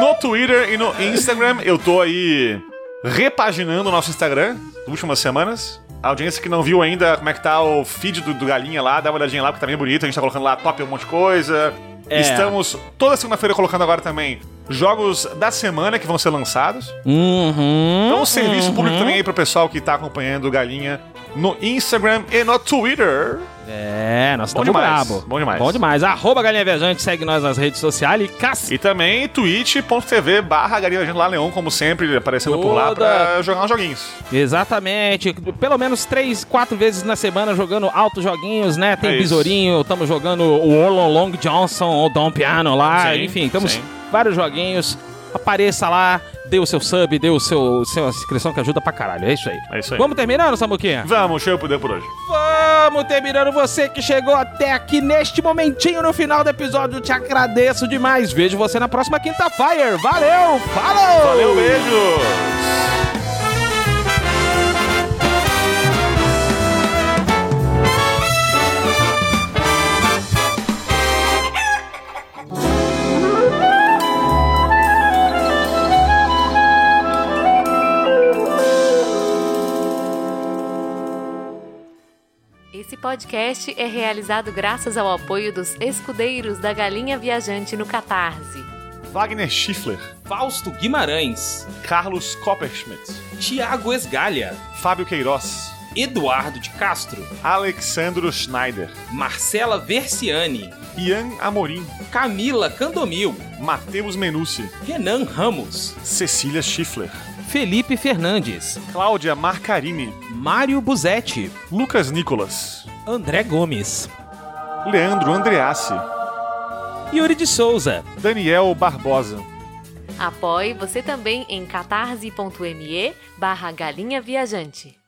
No Twitter e no Instagram. Eu tô aí repaginando o nosso Instagram nas últimas semanas. A audiência que não viu ainda como é que tá o feed do, do Galinha lá, dá uma olhadinha lá, porque tá bem bonito. A gente tá colocando lá top um monte de coisa. É. Estamos toda segunda-feira colocando agora também jogos da semana que vão ser lançados. Uhum, Então, um serviço uhum. público também aí pro pessoal que tá acompanhando o Galinha no Instagram e no Twitter. É, nós estamos brabo. bom demais. Bom demais. Arroba Galinha Viajante, segue nós nas redes sociais e caça. E também twitch.tv barra Galinha lá Leão, como sempre, aparecendo por lá Toda- pra jogar uns joguinhos. Exatamente. Pelo menos três, quatro vezes na semana jogando altos joguinhos, né? Tem É. Besourinho, estamos jogando o Orlon Long Johnson, o Dom Piano lá. Sim, enfim, sim. vários joguinhos. Apareça lá, dê o seu sub, dê o seu, sua inscrição que ajuda pra caralho. É isso aí. É isso aí. Vamos terminando, Samuquinha? Vamos, cheio poder por hoje. Vamos terminando. Você que chegou até aqui neste momentinho no final do episódio, eu te agradeço demais. Vejo você na próxima quinta-feira. Valeu, falou! Valeu, beijos! Esse podcast é realizado graças ao apoio dos escudeiros da Galinha Viajante no Catarse. Wagner Schiffler, Fausto Guimarães, Carlos Copperschmidt, Tiago Esgalha, Fábio Queiroz, Eduardo de Castro, Alexandro Schneider, Marcela Versiani, Ian Amorim, Camila Candomil, Matheus Menucci, Renan Ramos, Cecília Schiffler, Felipe Fernandes, Cláudia Marcarini, Mário Buzetti, Lucas Nicolas, André Gomes, Leandro Andreassi, Yuri de Souza, Daniel Barbosa. Apoie você também em catarse.me barra Galinha Viajante.